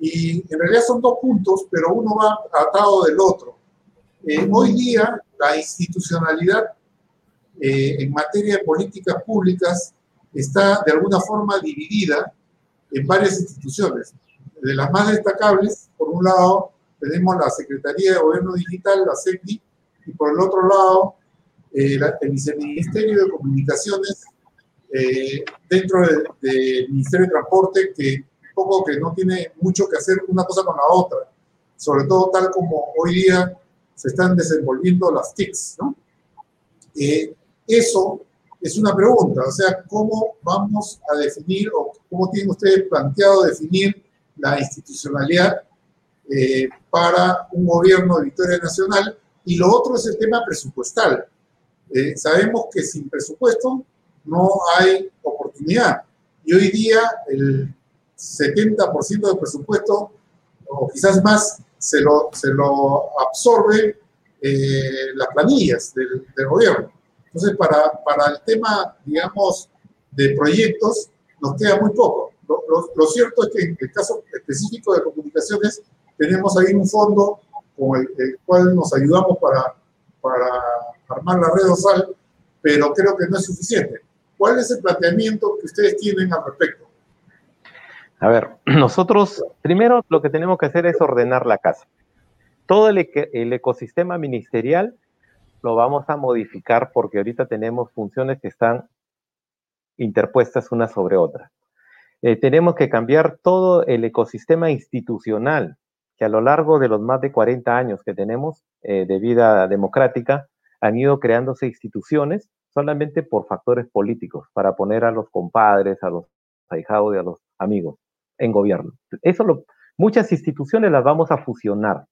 y en realidad son dos puntos, pero uno va atado del otro. Eh, hoy día la institucionalidad eh, en materia de políticas públicas está de alguna forma dividida en varias instituciones. De las más destacables, por un lado, tenemos la Secretaría de Gobierno Digital, la SECDI, y por el otro lado, eh, el Viceministerio de Comunicaciones dentro del Ministerio de Transporte, que poco que no tiene mucho que hacer una cosa con la otra, sobre todo tal como hoy día se están desenvolviendo las TICs, ¿no? Eh, eso es una pregunta, o sea, ¿cómo vamos a definir o cómo tienen ustedes planteado definir la institucionalidad eh, para un gobierno de Victoria Nacional? Y lo otro es el tema presupuestal. Eh, sabemos que sin presupuesto no hay oportunidad. Y hoy día el 70% del presupuesto, o quizás más, se lo, se lo absorbe eh, las planillas del, gobierno. Entonces, para, para el tema, digamos, de proyectos, nos queda muy poco. Lo, cierto es que en el caso específico de comunicaciones, tenemos ahí un fondo con el, cual nos ayudamos para, para armar la red OSAL, pero creo que no es suficiente. ¿Cuál es el planteamiento que ustedes tienen al respecto? A ver, [clears throat] nosotros primero lo que tenemos que hacer es ordenar la casa. Todo el, ecosistema ministerial lo vamos a modificar porque ahorita tenemos funciones que están interpuestas una sobre otra. Eh, tenemos que cambiar todo el ecosistema institucional que a lo largo de los más de 40 años que tenemos eh, de vida democrática han ido creándose instituciones solamente por factores políticos, para poner a los compadres, a los ahijados y a los amigos en gobierno. Eso lo, muchas instituciones las vamos a fusionar.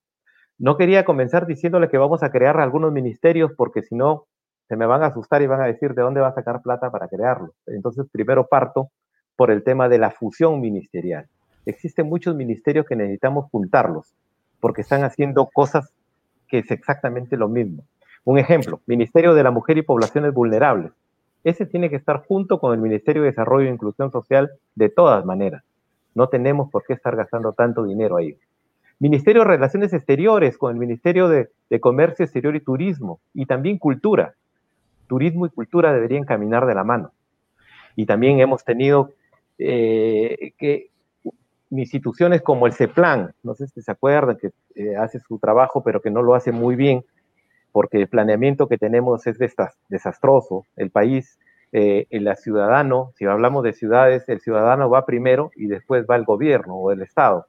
No quería comenzar diciéndole que vamos a crear algunos ministerios porque si no se me van a asustar y van a decir de dónde va a sacar plata para crearlos. Entonces, primero parto por el tema de la fusión ministerial. Existen muchos ministerios que necesitamos juntarlos porque están haciendo cosas que es exactamente lo mismo. Un ejemplo, Ministerio de la Mujer y Poblaciones Vulnerables. Ese tiene que estar junto con el Ministerio de Desarrollo e Inclusión Social de todas maneras. No tenemos por qué estar gastando tanto dinero ahí. Ministerio de Relaciones Exteriores con el Ministerio de, Comercio Exterior y Turismo y también Cultura. Turismo y cultura deberían caminar de la mano. Y también hemos tenido eh, que instituciones como el CEPLAN, no sé si se acuerdan, que eh, hace su trabajo, pero que no lo hace muy bien, porque el planeamiento que tenemos es desastroso. El país, eh, el ciudadano, si hablamos de ciudades, el ciudadano va primero y después va el gobierno o el Estado.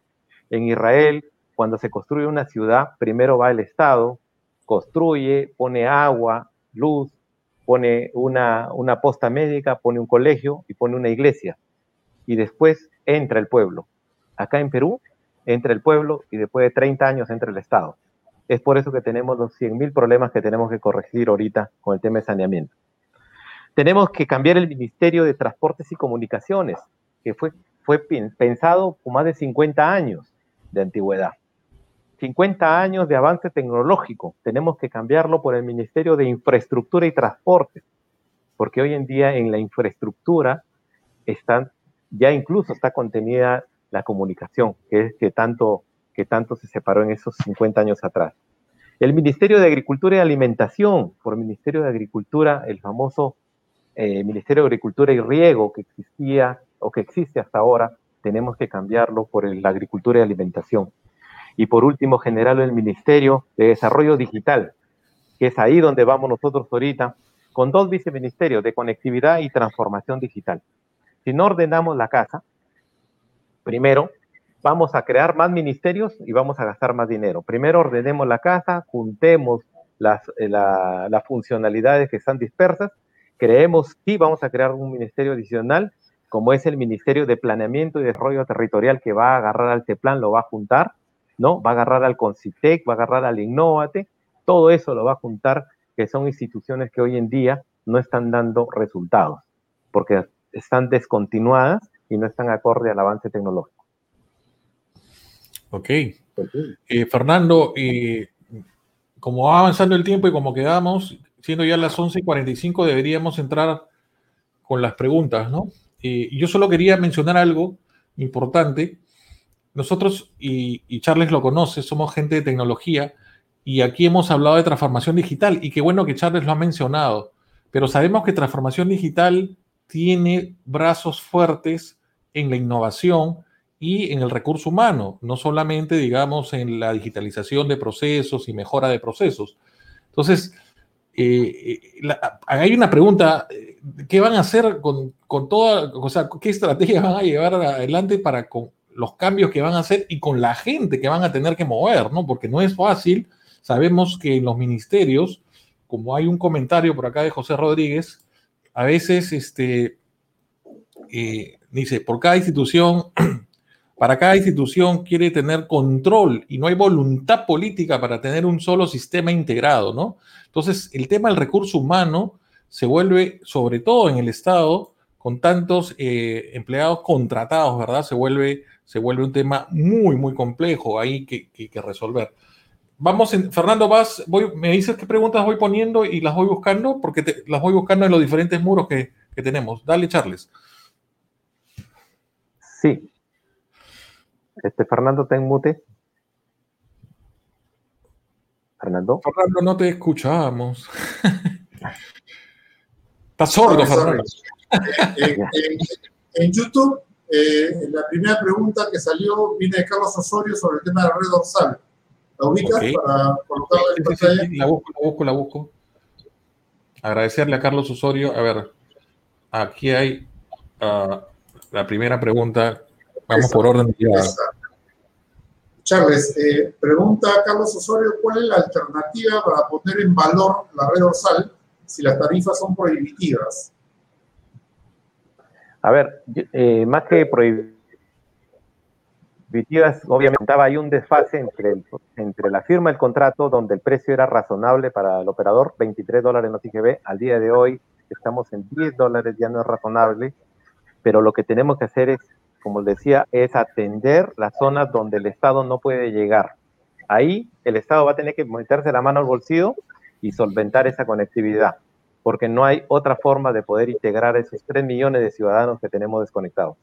En Israel, cuando se construye una ciudad, primero va el Estado, construye, pone agua, luz, pone una, una posta médica, pone un colegio y pone una iglesia. Y después entra el pueblo. Acá en Perú, entra el pueblo y después de 30 años entra el Estado. Es por eso que tenemos los 100.000 problemas que tenemos que corregir ahorita con el tema de saneamiento. Tenemos que cambiar el Ministerio de Transportes y Comunicaciones, que fue, fue pensado con más de 50 años de antigüedad. 50 años de avance tecnológico. Tenemos que cambiarlo por el Ministerio de Infraestructura y Transporte, porque hoy en día en la infraestructura están, ya incluso está contenida la comunicación, que tanto que tanto se separó en esos 50 años atrás. El Ministerio de Agricultura y Alimentación, por Ministerio de Agricultura, el famoso eh, Ministerio de Agricultura y Riego que existía o que existe hasta ahora, tenemos que cambiarlo por la Agricultura y Alimentación. Y por último, generarlo el Ministerio de Desarrollo Digital, que es ahí donde vamos nosotros ahorita, con dos viceministerios de conectividad y transformación digital. Si no ordenamos la casa, primero, vamos a crear más ministerios y vamos a gastar más dinero. Primero ordenemos la casa, juntemos las, eh, las funcionalidades que están dispersas, creemos sí vamos a crear un ministerio adicional, como es el Ministerio de Planeamiento y Desarrollo Territorial que va a agarrar al TEPLAN, lo va a juntar, ¿no? Va a agarrar al CONCITEC, va a agarrar al INNOVATE, todo eso lo va a juntar, que son instituciones que hoy en día no están dando resultados, porque están descontinuadas y no están acorde al avance tecnológico. Ok. Eh, Fernando, como va avanzando el tiempo y como quedamos, siendo ya las 11:45, deberíamos entrar con las preguntas, ¿no? yo solo quería mencionar algo importante. Nosotros, y, y, Charles lo conoce, somos gente de tecnología y aquí hemos hablado de transformación digital y qué bueno que Charles lo ha mencionado, pero sabemos que transformación digital tiene brazos fuertes en la innovación y en el recurso humano, no solamente, digamos, en la digitalización de procesos y mejora de procesos. Entonces, eh, eh, hay una pregunta, ¿qué van a hacer con, con, toda, o sea, qué estrategia van a llevar adelante para con los cambios que van a hacer y con la gente que van a tener que mover, ¿no? Porque no es fácil, sabemos que en los ministerios, como hay un comentario por acá de José Rodríguez, a veces, este, eh, dice, por cada institución [clears throat] para cada institución quiere tener control y no hay voluntad política para tener un solo sistema integrado, ¿no? Entonces, el tema del recurso humano se vuelve, sobre todo en el Estado, con tantos eh, empleados contratados, ¿verdad? Se vuelve, se vuelve un tema muy, muy complejo ahí que, que, resolver. Vamos, en, Fernando, vas, voy, me dices qué preguntas voy poniendo y las voy buscando, porque las voy buscando en los diferentes muros que, que tenemos. Dale, Charles. Sí. Este, Fernando, ten mute. Fernando. Fernando, no te escuchamos. [laughs] Estás sordo, Fernando. En, YouTube, eh, la primera pregunta que salió viene de Carlos Osorio sobre el tema de la red dorsal. ¿La ubicas para colocarla en pantalla? la busco, la busco, la busco. Agradecerle a Carlos Osorio. A ver, aquí hay uh, la primera pregunta. Vamos por orden de Charles, eh, pregunta a Carlos Osorio, ¿cuál es la alternativa para poner en valor la red dorsal si las tarifas son prohibitivas? A ver, eh, más que prohibitivas, obviamente hay un desfase entre, entre la firma del contrato, donde el precio era razonable para el operador, 23 dólares en OTGB, al día de hoy estamos en 10 dólares, ya no es razonable, pero lo que tenemos que hacer es como les decía, es atender las zonas donde el Estado no puede llegar. Ahí el Estado va a tener que meterse la mano al bolsillo y solventar esa conectividad, porque no hay otra forma de poder integrar esos 3 millones de ciudadanos que tenemos desconectados.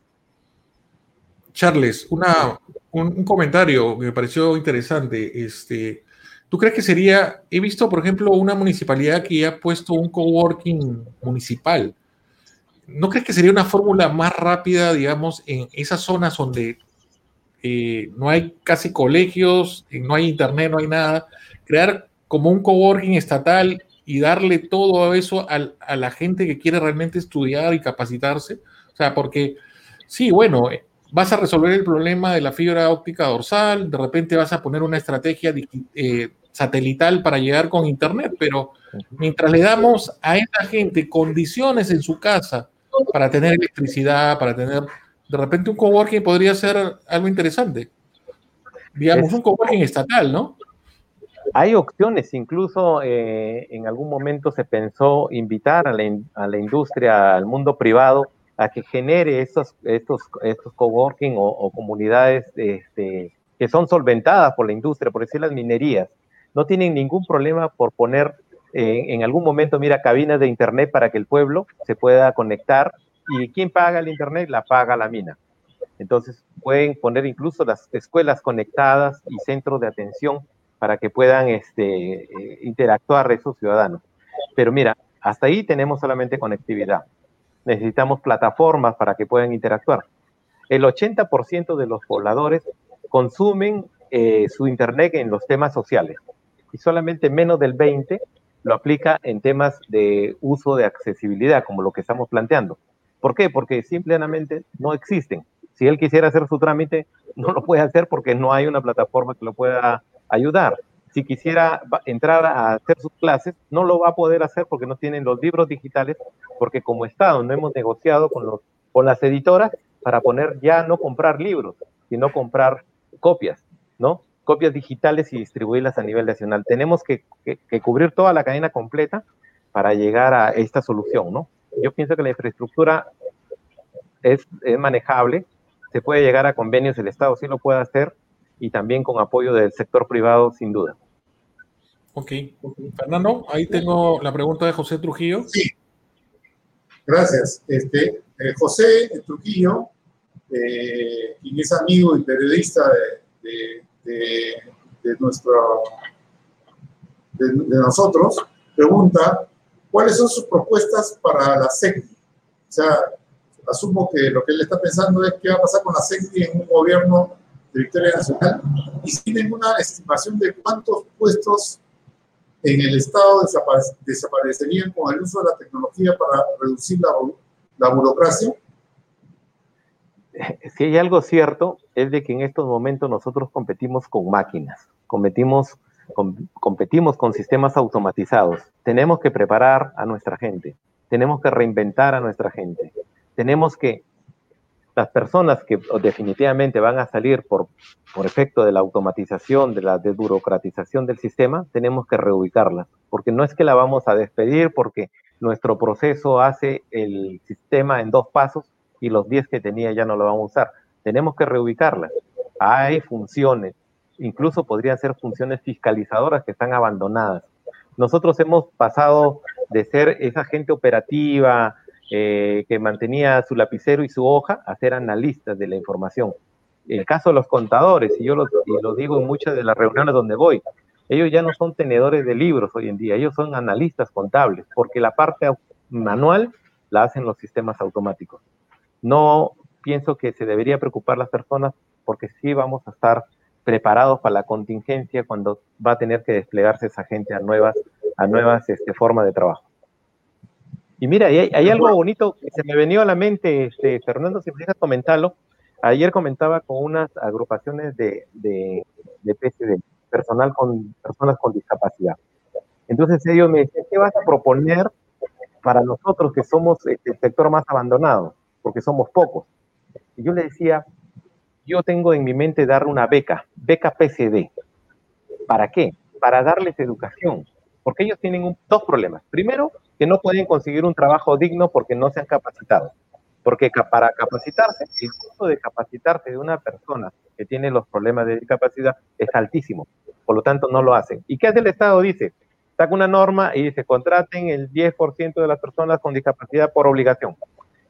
Charles, una, un, comentario que me pareció interesante. Este, ¿Tú crees que sería, he visto, por ejemplo, una municipalidad que ha puesto un coworking municipal? ¿No crees que sería una fórmula más rápida, digamos, en esas zonas donde eh, no hay casi colegios, eh, no hay internet, no hay nada? Crear como un coworking estatal y darle todo eso a la gente que quiere realmente estudiar y capacitarse. O sea, porque sí, bueno, eh, vas a resolver el problema de la fibra óptica dorsal, de repente vas a poner una estrategia satelital para llegar con internet, pero mientras le damos a esa gente condiciones en su casa para tener electricidad, para tener, de repente un coworking podría ser algo interesante. Digamos, un coworking estatal, ¿no? Hay opciones, incluso eh, en algún momento se pensó invitar a la, industria, al mundo privado, a que genere estos, estos, estos coworking o, comunidades este, que son solventadas por la industria, por decir las minerías. No tienen ningún problema por poner en algún momento, mira, cabinas de internet para que el pueblo se pueda conectar y ¿quién paga el internet? La paga la mina. Entonces pueden poner incluso las escuelas conectadas y centros de atención para que puedan este, eh, interactuar esos ciudadanos. Pero mira, hasta ahí tenemos solamente conectividad. Necesitamos plataformas para que puedan interactuar. El 80% de los pobladores consumen eh, su internet en los temas sociales y solamente menos del 20% lo aplica en temas de uso de accesibilidad, como lo que estamos planteando. ¿Por qué? Porque simplemente no existen. Si él quisiera hacer su trámite, no lo puede hacer porque no hay una plataforma que lo pueda ayudar. Si quisiera entrar a hacer sus clases, no lo va a poder hacer porque no tienen los libros digitales, porque como Estado no hemos negociado con, los, con las editoras para poner ya no comprar libros, sino comprar copias, ¿no? Copias digitales y distribuirlas a nivel nacional. Tenemos que, cubrir toda la cadena completa para llegar a esta solución, ¿no? Yo pienso que la infraestructura es, manejable, se puede llegar a convenios, el Estado sí lo puede hacer y también con apoyo del sector privado, sin duda. Ok. Fernando, ahí tengo la pregunta de José Trujillo. Sí. Gracias. Este, eh, José Trujillo, eh, quien es amigo y periodista de de, nuestro, de, nosotros, pregunta, ¿cuáles son sus propuestas para la SECDI? O sea, asumo que lo que él está pensando es qué va a pasar con la SECDI en un gobierno de Victoria Nacional y tienen una estimación de cuántos puestos en el Estado desaparecerían con el uso de la tecnología para reducir la, la burocracia si hay algo cierto, es de que en estos momentos nosotros competimos con máquinas, competimos, competimos con sistemas automatizados. Tenemos que preparar a nuestra gente, tenemos que reinventar a nuestra gente, tenemos que, las personas que definitivamente van a salir por, por efecto de la automatización, de la desburocratización del sistema, tenemos que reubicarlas, porque no es que la vamos a despedir porque nuestro proceso hace el sistema en dos pasos y los 10 que tenía ya no lo vamos a usar. Tenemos que reubicarlas. Hay funciones, incluso podrían ser funciones fiscalizadoras que están abandonadas. Nosotros hemos pasado de ser esa gente operativa eh, que mantenía su lapicero y su hoja a ser analistas de la información. El caso de los contadores, y yo lo, y lo digo en muchas de las reuniones donde voy, ellos ya no son tenedores de libros hoy en día, ellos son analistas contables, porque la parte manual la hacen los sistemas automáticos. No pienso que se debería preocupar las personas porque sí vamos a estar preparados para la contingencia cuando va a tener que desplegarse esa gente a nuevas, a nuevas este, formas de trabajo. Y mira, hay, hay, algo bonito que se me venía a la mente, este, Fernando, si me dejas comentarlo. Ayer comentaba con unas agrupaciones de, de, de PCD personal con personas con discapacidad. Entonces ellos me decían, ¿qué vas a proponer para nosotros que somos este, el sector más abandonado? Porque somos pocos. Y yo le decía, yo tengo en mi mente dar una beca, beca PCD. ¿Para qué? Para darles educación. Porque ellos tienen dos problemas. Primero, que no pueden conseguir un trabajo digno porque no se han capacitado. Porque para capacitarse, el costo de capacitarse de una persona que tiene los problemas de discapacidad es altísimo. Por lo tanto, no lo hacen. ¿Y qué hace el Estado? Dice, saca una norma y dice, contraten el 10% de las personas con discapacidad por obligación.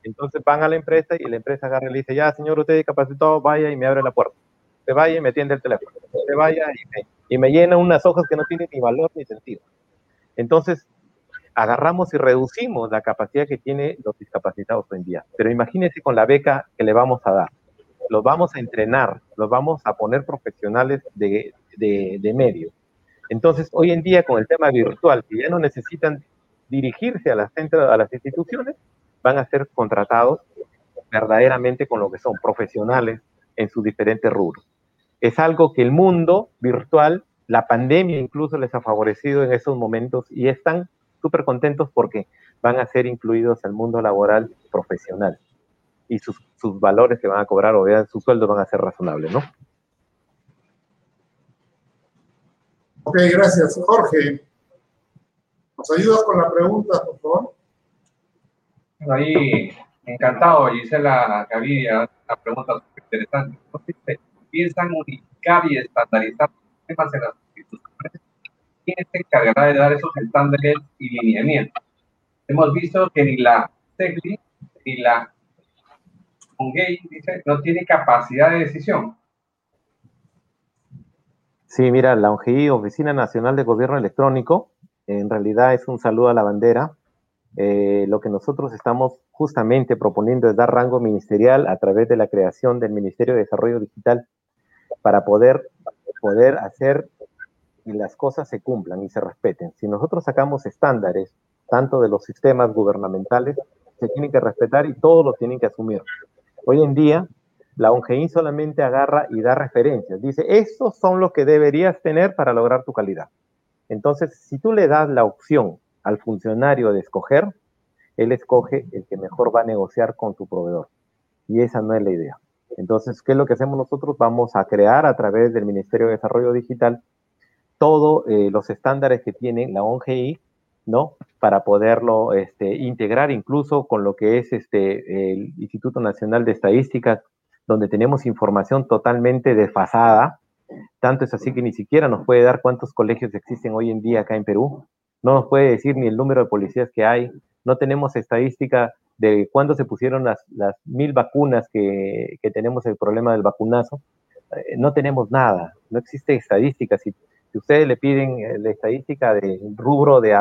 Entonces van a la empresa y la empresa agarra y le dice, ya, señor, usted discapacitado, vaya y me abre la puerta. Se vaya y me atiende el teléfono. Se vaya y me, y me llena unas hojas que no tienen ni valor ni sentido. Entonces, agarramos y reducimos la capacidad que tienen los discapacitados hoy en día. Pero imagínense con la beca que le vamos a dar. Los vamos a entrenar, los vamos a poner profesionales de, de, medio. Entonces, hoy en día con el tema virtual, que ya no necesitan dirigirse a las, a las instituciones, van a ser contratados verdaderamente con lo que son profesionales en sus diferentes rubros. Es algo que el mundo virtual, la pandemia incluso les ha favorecido en esos momentos y están súper contentos porque van a ser incluidos al mundo laboral profesional y sus, valores que van a cobrar o vean sus sueldos van a ser razonables, ¿no? Ok, gracias. Jorge, ¿nos ayudas con la pregunta, por favor? Ahí, encantado, Gisela Gaviria, la pregunta interesante. ¿Piensan unificar y estandarizar temas en las instituciones? ¿Quién se encargará de dar esos estándares y lineamientos? Hemos visto que ni la TECLI ni la ONGAY dice, no tiene capacidad de decisión. Sí, mira, la ONGI, Oficina Nacional de Gobierno Electrónico, en realidad es un saludo a la bandera. Eh, lo que nosotros estamos justamente proponiendo es dar rango ministerial a través de la creación del Ministerio de Desarrollo Digital para poder, poder hacer que las cosas se cumplan y se respeten. Si nosotros sacamos estándares, tanto de los sistemas gubernamentales, se tienen que respetar y todos los tienen que asumir. Hoy en día, la ONGI solamente agarra y da referencias. Dice, estos son los que deberías tener para lograr tu calidad. Entonces, si tú le das la opción al funcionario de escoger, él escoge el que mejor va a negociar con tu proveedor. Y esa no es la idea. Entonces, ¿qué es lo que hacemos nosotros? Vamos a crear a través del Ministerio de Desarrollo Digital todos eh, los estándares que tiene la ONGI, ¿no? Para poderlo este, integrar incluso con lo que es este, el Instituto Nacional de Estadística, donde tenemos información totalmente desfasada. Tanto es así que ni siquiera nos puede dar cuántos colegios existen hoy en día acá en Perú. No nos puede decir ni el número de policías que hay. No tenemos estadística de cuándo se pusieron las, las mil vacunas que, tenemos el problema del vacunazo. Eh, no tenemos nada. No existe estadística. Si, ustedes le piden eh, la estadística del rubro de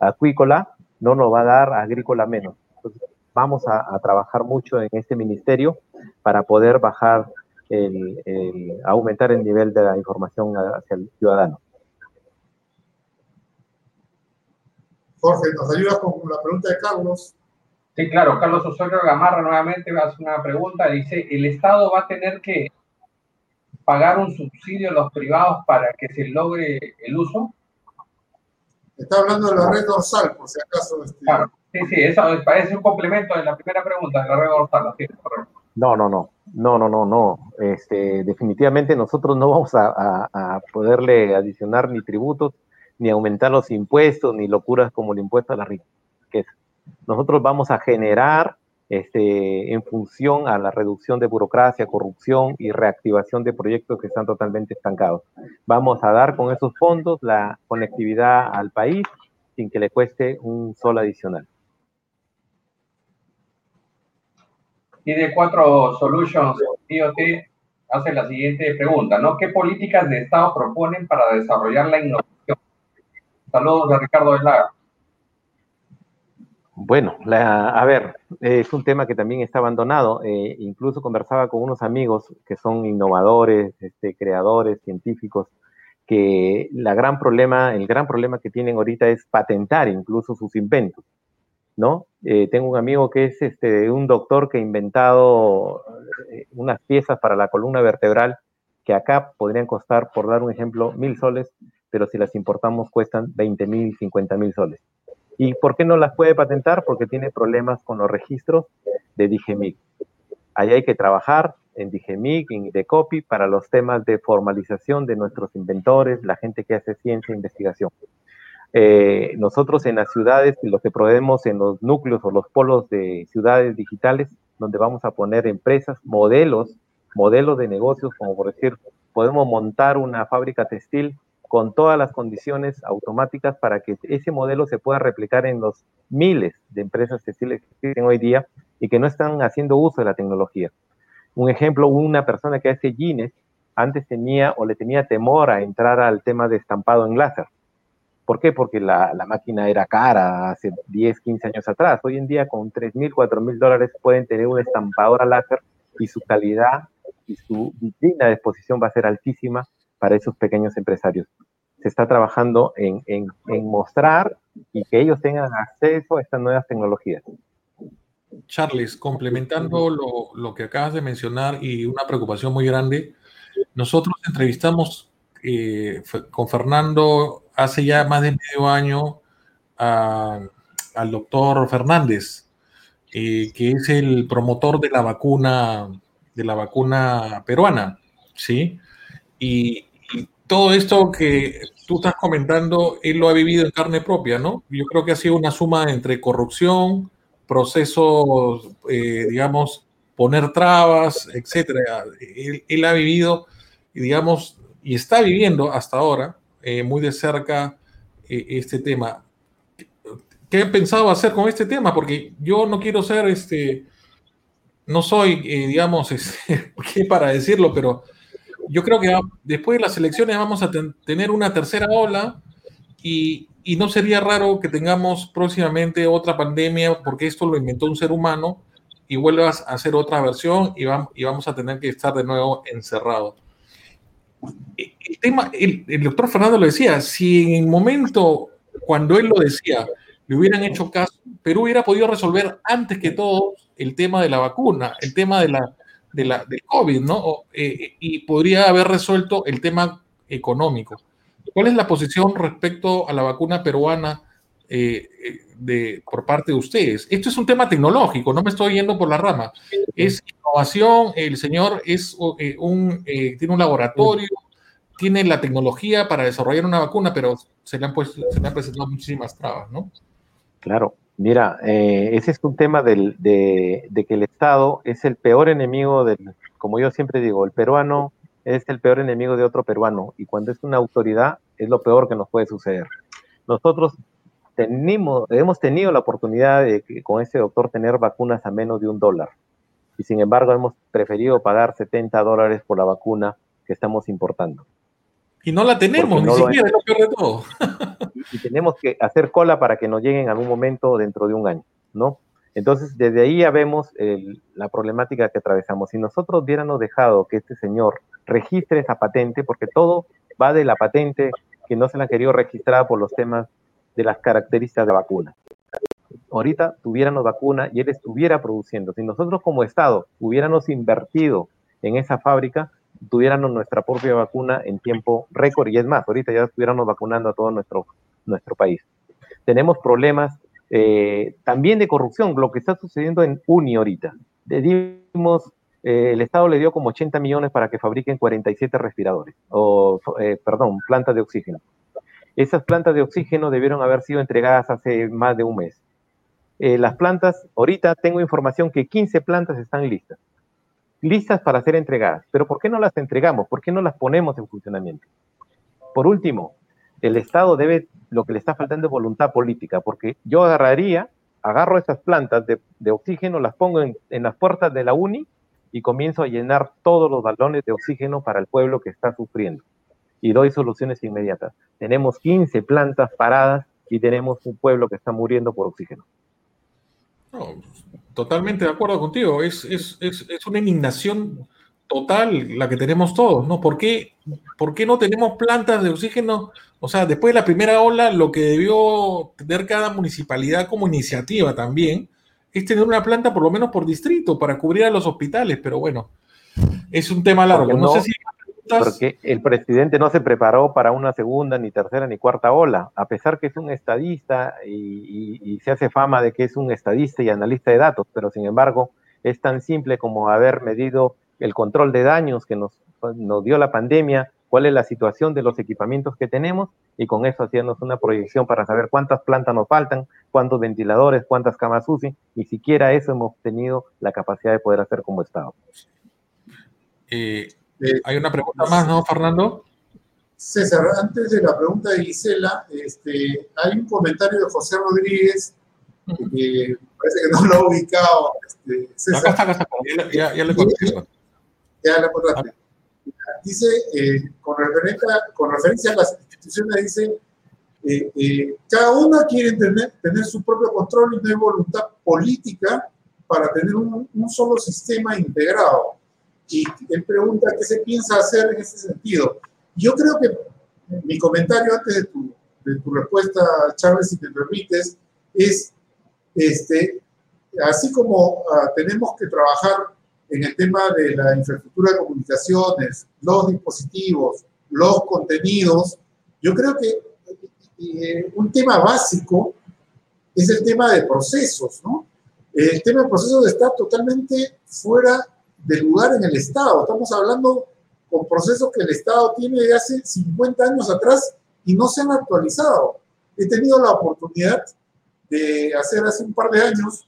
acuícola, no nos va a dar agrícola menos. Entonces, vamos a, trabajar mucho en este ministerio para poder bajar, el, aumentar el nivel de la información hacia el ciudadano. Jorge, ¿nos ayudas con la pregunta de Carlos? Sí, claro, Carlos Osorio Gamarra nuevamente hacer una pregunta. Dice, ¿el Estado va a tener que pagar un subsidio a los privados para que se logre el uso? Está hablando de la red dorsal, por si acaso. Este... Claro, sí, sí, eso parece un complemento de la primera pregunta de la red dorsal. ¿sí? No, no, no, no, no, no, no. Este, definitivamente nosotros no vamos a, a, a, poderle adicionar ni tributos ni aumentar los impuestos, ni locuras como el impuesto a la riqueza. Nosotros vamos a generar este, en función a la reducción de burocracia, corrupción y reactivación de proyectos que están totalmente estancados. Vamos a dar con esos fondos la conectividad al país sin que le cueste un sol adicional. Y de Cuatro Solutions IoT hace la siguiente pregunta, ¿no? ¿Qué políticas de Estado proponen para desarrollar la innovación? Saludos de Ricardo Velaga. Bueno, a ver, es un tema que también está abandonado. Eh, incluso conversaba con unos amigos que son innovadores, este, creadores, científicos, que la gran problema, el gran problema que tienen ahorita es patentar incluso sus inventos, ¿no? Eh, tengo un amigo que es este, un doctor que ha inventado eh, unas piezas para la columna vertebral que acá podrían costar, por dar un ejemplo, mil soles, pero si las importamos cuestan 20 mil, 50 mil soles. ¿Y por qué no las puede patentar? Porque tiene problemas con los registros de DIGEMIC. Ahí hay que trabajar en DIGEMIC, en DECOPI, para los temas de formalización de nuestros inventores, la gente que hace ciencia e investigación. Eh, nosotros en las ciudades, lo que proveemos en los núcleos o los polos de ciudades digitales, donde vamos a poner empresas, modelos, modelos de negocios, como por decir, podemos montar una fábrica textil con todas las condiciones automáticas para que ese modelo se pueda replicar en los miles de empresas textiles que existen hoy día y que no están haciendo uso de la tecnología. Un ejemplo, una persona que hace jeans antes tenía o le tenía temor a entrar al tema de estampado en láser. ¿Por qué? Porque la, máquina era cara hace 10, 15 años atrás. Hoy en día con 3 mil, 4 mil dólares pueden tener una estampadora láser y su calidad y su vitrina de exposición va a ser altísima para esos pequeños empresarios. Se está trabajando en, en, en mostrar y que ellos tengan acceso a estas nuevas tecnologías. Charles, complementando lo, lo, que acabas de mencionar y una preocupación muy grande, nosotros entrevistamos eh, con Fernando hace ya más de medio año al doctor Fernández, eh, que es el promotor de la vacuna, de la vacuna peruana, ¿sí? Y todo esto que tú estás comentando, él lo ha vivido en carne propia, ¿no? Yo creo que ha sido una suma entre corrupción, procesos, eh, digamos, poner trabas, etcétera. Él, ha vivido, digamos, y está viviendo hasta ahora eh, muy de cerca eh, este tema. ¿Qué han pensado hacer con este tema? Porque yo no quiero ser, este, no soy, digamos, [laughs] este, ¿qué para decirlo? Pero yo creo que después de las elecciones vamos a tener una tercera ola y, no sería raro que tengamos próximamente otra pandemia, porque esto lo inventó un ser humano, y vuelvas a hacer otra versión y vamos, y vamos a tener que estar de nuevo encerrados. El tema, el, el, doctor Fernando lo decía, si en el momento cuando él lo decía, le hubieran hecho caso, Perú hubiera podido resolver antes que todo el tema de la vacuna, el tema de la, de la, del COVID, ¿no? Eh, y podría haber resuelto el tema económico. ¿Cuál es la posición respecto a la vacuna peruana eh, eh, de, por parte de ustedes? Esto es un tema tecnológico, no me estoy yendo por la rama. Es innovación, el señor es eh, un, tiene un laboratorio, tiene la tecnología para desarrollar una vacuna, pero se le han, puesto, se le han presentado muchísimas trabas, ¿no? Claro, mira, ese es un tema del, de, que el Estado es el peor enemigo del, como yo siempre digo, el peruano es el peor enemigo de otro peruano y cuando es una autoridad es lo peor que nos puede suceder. Nosotros tenemos, hemos tenido la oportunidad de con este doctor tener vacunas a menos de un dólar y sin embargo hemos preferido pagar 70 dólares por la vacuna que estamos importando. Y no la tenemos, no ni siquiera es lo peor de todo. y, y tenemos que hacer cola para que nos lleguen en algún momento dentro de un año, ¿no? Entonces, desde ahí ya vemos el, la problemática que atravesamos. Si nosotros hubiéramos dejado que este señor registre esa patente, porque todo va de la patente que no se la han querido registrar por los temas de las características de la vacuna. Ahorita tuviéramos vacuna y él estuviera produciendo. Si nosotros como Estado hubiéramos invertido en esa fábrica, tuviéramos nuestra propia vacuna en tiempo récord y es más, ahorita ya estuviéramos vacunando a todo nuestro, nuestro país. Tenemos problemas eh, también de corrupción, lo que está sucediendo en Uni ahorita. Le dimos, eh, el Estado le dio como 80 millones para que fabriquen 47 respiradores, o eh, perdón, plantas de oxígeno. Esas plantas de oxígeno debieron haber sido entregadas hace más de un mes. Eh, las plantas, ahorita tengo información que 15 plantas están listas, listas para ser entregadas. Pero ¿por qué no las entregamos? ¿Por qué no las ponemos en funcionamiento? Por último, el Estado debe, lo que le está faltando es voluntad política, porque yo agarraría, agarro esas plantas de, oxígeno, las pongo en, las puertas de la UNI y comienzo a llenar todos los balones de oxígeno para el pueblo que está sufriendo. Y doy soluciones inmediatas. Tenemos 15 plantas paradas y tenemos un pueblo que está muriendo por oxígeno. No, totalmente de acuerdo contigo. Es, es, es, es, una indignación total la que tenemos todos, ¿no? ¿Por qué, ¿Por qué no tenemos plantas de oxígeno? O sea, después de la primera ola, lo que debió tener cada municipalidad como iniciativa también es tener una planta por lo menos por distrito para cubrir a los hospitales, pero bueno, es un tema largo. No, sé si porque el presidente no se preparó para una segunda, ni tercera, ni cuarta ola, a pesar que es un estadista y, se hace fama de que es un estadista y analista de datos, pero sin embargo es tan simple como haber medido el control de daños que nos, nos dio la pandemia, cuál es la situación de los equipamientos que tenemos y con eso haciendo una proyección para saber cuántas plantas nos faltan, cuántos ventiladores, cuántas camas UCI, y siquiera eso hemos tenido la capacidad de poder hacer como Estado. Eh, eh, hay una pregunta más, ¿no, Fernando? César, antes de la pregunta de Gisela, este, hay un comentario de José Rodríguez que parece que no lo ha ubicado. Este, César. Acá está, acá está, ya, ya le contesto. Ya le contaste. Dice, eh, con, referencia, con referencia a las instituciones, dice, eh, eh, cada una quiere tener, tener su propio control y no hay voluntad política para tener un, un solo sistema integrado. Y él pregunta qué se piensa hacer en ese sentido. Yo creo que mi comentario antes de tu, respuesta, Charles, si te permites, es, este, así como uh, tenemos que trabajar en el tema de la infraestructura de comunicaciones, los dispositivos, los contenidos, yo creo que eh, un tema básico es el tema de procesos, ¿no? El tema de procesos está totalmente fuera de lugar en el Estado. Estamos hablando con procesos que el Estado tiene de hace 50 años atrás y no se han actualizado. He tenido la oportunidad de hacer hace un par de años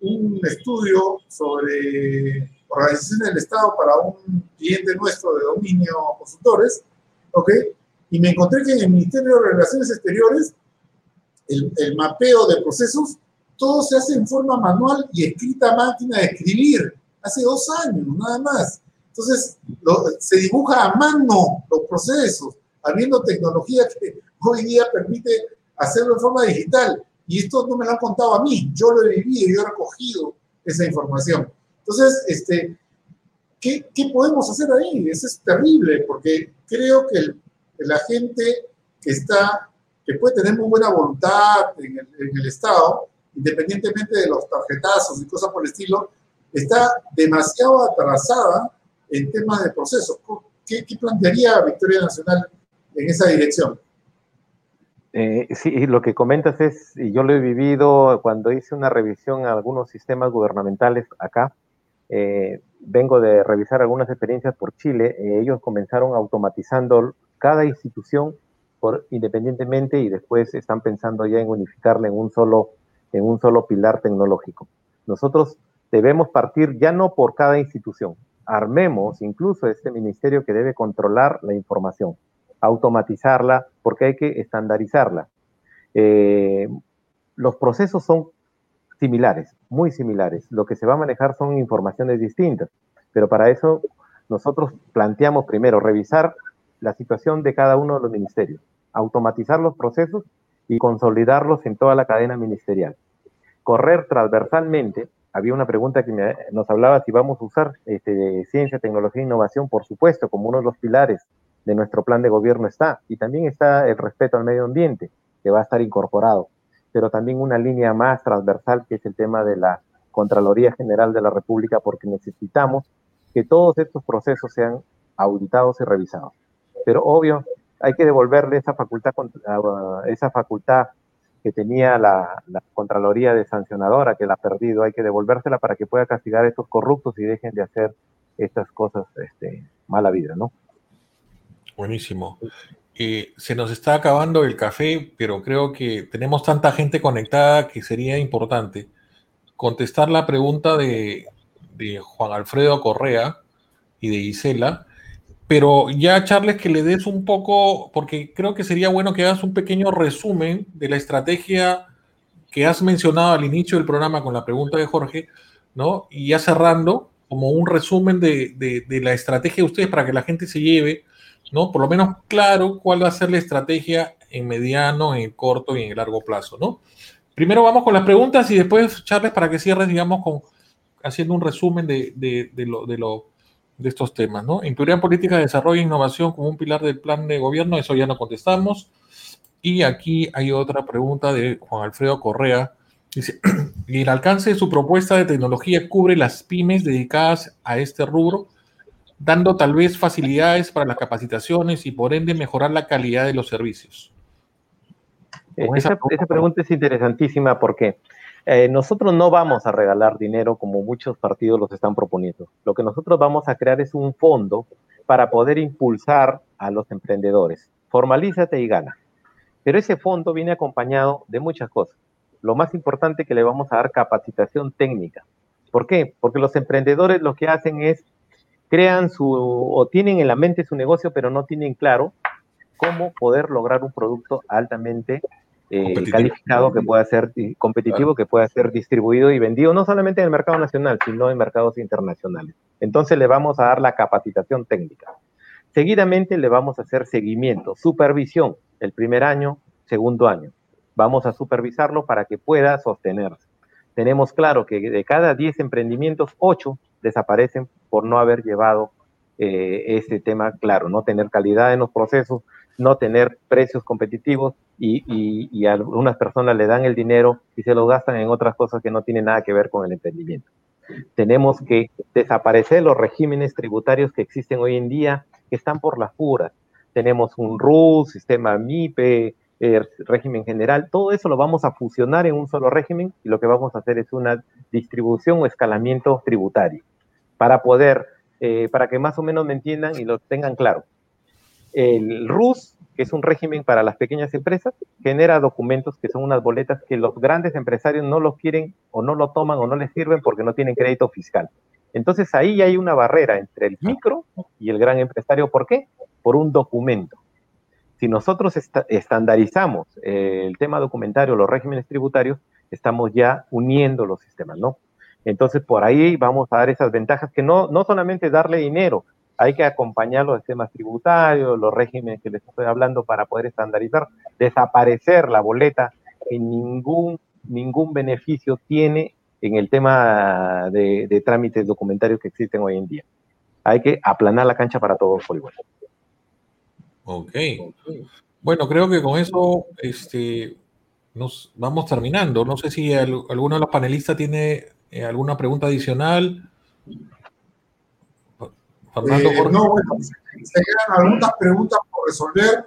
un estudio sobre organización del Estado para un cliente nuestro de dominio consultores, ¿ok? Y me encontré que en el Ministerio de Relaciones Exteriores, el, el mapeo de procesos, todo se hace en forma manual y escrita máquina de escribir hace dos años, nada más. Entonces, se dibuja a mano los procesos, habiendo tecnología que hoy día permite hacerlo en forma digital. Y esto no me lo han contado a mí, yo lo he vivido, yo he recogido esa información. Entonces, este, ¿qué, ¿qué, podemos hacer ahí? Eso es terrible, porque creo que la gente que está, que puede tener muy buena voluntad en el, en el Estado, independientemente de los tarjetazos y cosas por el estilo, está demasiado atrasada en temas de procesos. ¿Qué, plantearía Victoria Nacional en esa dirección? Eh, sí, lo que comentas es, y yo lo he vivido cuando hice una revisión a algunos sistemas gubernamentales acá, eh, vengo de revisar algunas experiencias por Chile, eh, ellos comenzaron automatizando cada institución por, independientemente y después están pensando ya en unificarla en un solo, en un solo pilar tecnológico. Nosotros debemos partir ya no por cada institución, armemos incluso este ministerio que debe controlar la información, automatizarla, porque hay que estandarizarla. Eh, los procesos son similares, muy similares. Lo que se va a manejar son informaciones distintas, pero para eso nosotros planteamos primero revisar la situación de cada uno de los ministerios, automatizar los procesos y consolidarlos en toda la cadena ministerial. Correr transversalmente había una pregunta que nos hablaba si vamos a usar este, ciencia, tecnología e innovación, por supuesto, como uno de los pilares de nuestro plan de gobierno está. Y también está el respeto al medio ambiente, que va a estar incorporado. Pero también una línea más transversal, que es el tema de la Contraloría General de la República, porque necesitamos que todos estos procesos sean auditados y revisados. Pero obvio, hay que devolverle esa facultad, esa facultad que tenía la, Contraloría de Sancionadora, que la ha perdido, hay que devolvérsela para que pueda castigar a estos corruptos y dejen de hacer estas cosas este, mala vida, ¿no? Buenísimo. eh, se nos está acabando el café, pero creo que tenemos tanta gente conectada que sería importante contestar la pregunta de, de Juan Alfredo Correa y de Isela, pero ya Charles que le des un poco, porque creo que sería bueno que hagas un pequeño resumen de la estrategia que has mencionado al inicio del programa con la pregunta de Jorge, ¿no? Y ya cerrando, como un resumen de, de, la estrategia de ustedes para que la gente se lleve, ¿no? Por lo menos claro cuál va a ser la estrategia en mediano, en corto y en el largo plazo, ¿no? Primero vamos con las preguntas y después, Charles, para que cierres, digamos, con haciendo un resumen de, de lo, de, lo, de estos temas, ¿no? Incluirían política de desarrollo e innovación como un pilar del plan de gobierno, eso ya no contestamos. Y aquí hay otra pregunta de Juan Alfredo Correa. Dice, ¿y [clears throat] el alcance de su propuesta de tecnología cubre las pymes dedicadas a este rubro, dando tal vez facilidades para las capacitaciones y por ende mejorar la calidad de los servicios? Esa, esa pregunta es interesantísima porque eh, nosotros no vamos a regalar dinero como muchos partidos los están proponiendo. Lo que nosotros vamos a crear es un fondo para poder impulsar a los emprendedores. Formalízate y gana. Pero ese fondo viene acompañado de muchas cosas. Lo más importante que le vamos a dar capacitación técnica. ¿Por qué? Porque los emprendedores lo que hacen es crean su o tienen en la mente su negocio, pero no tienen claro cómo poder lograr un producto altamente eh, calificado que pueda ser competitivo, que pueda ser distribuido y vendido no solamente en el mercado nacional, sino en mercados internacionales. Entonces le vamos a dar la capacitación técnica. Seguidamente le vamos a hacer seguimiento, supervisión, el primer año, segundo año. Vamos a supervisarlo para que pueda sostenerse. Tenemos claro que de cada 10 emprendimientos, 8 desaparecen por no haber llevado eh, ese tema claro, no tener calidad en los procesos, no tener precios competitivos y, y, algunas personas le dan el dinero y se lo gastan en otras cosas que no tienen nada que ver con el emprendimiento. Tenemos que desaparecer los regímenes tributarios que existen hoy en día, que están por las puras. Tenemos un RUS, sistema MIPE, eh, régimen general, todo eso lo vamos a fusionar en un solo régimen y lo que vamos a hacer es una distribución o escalamiento tributario para poder, eh, para que más o menos me entiendan y lo tengan claro. El RUS, que es un régimen para las pequeñas empresas, genera documentos que son unas boletas que los grandes empresarios no los quieren o no lo toman o no les sirven porque no tienen crédito fiscal. Entonces ahí hay una barrera entre el micro y el gran empresario. ¿Por qué? Por un documento. Si nosotros estandarizamos el tema documentario, los regímenes tributarios, estamos ya uniendo los sistemas, ¿no? Entonces por ahí vamos a dar esas ventajas que no, no solamente darle dinero, hay que acompañar los sistemas tributarios, los regímenes que les estoy hablando para poder estandarizar, desaparecer la boleta que ningún, ningún beneficio tiene en el tema de, trámites documentarios que existen hoy en día. Hay que aplanar la cancha para todos por igual. Ok. Bueno, creo que con eso este, nos vamos terminando. No sé si alguno de los panelistas tiene eh, alguna pregunta adicional. Eh, no, bueno, se quedan algunas preguntas por resolver.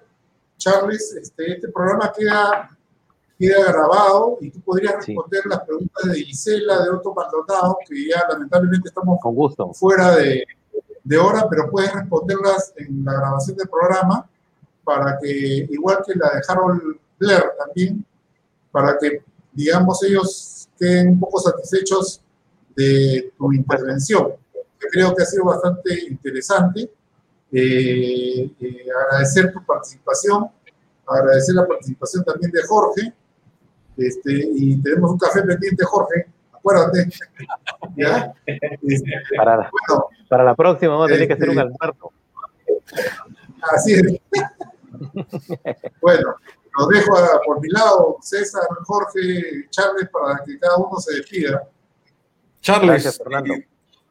Charles, este, este programa queda, queda grabado y tú podrías responder las preguntas de Gisela, de Otto Maldonado, que ya lamentablemente estamos Con gusto. fuera de, de hora, pero puedes responderlas en la grabación del programa para que, igual que la de Harold Blair también, para que, digamos, ellos queden un poco satisfechos de tu intervención creo que ha sido bastante interesante. Eh, eh, agradecer tu participación, agradecer la participación también de Jorge. Este, y tenemos un café pendiente, Jorge, acuérdate. [laughs] ¿Ya? Este, para, para, la próxima vamos a tener que hacer un este, almuerzo. Así es. [laughs] bueno, los dejo por mi lado, César, Jorge, Charles, para que cada uno se despida. Charles, Gracias, Fernando.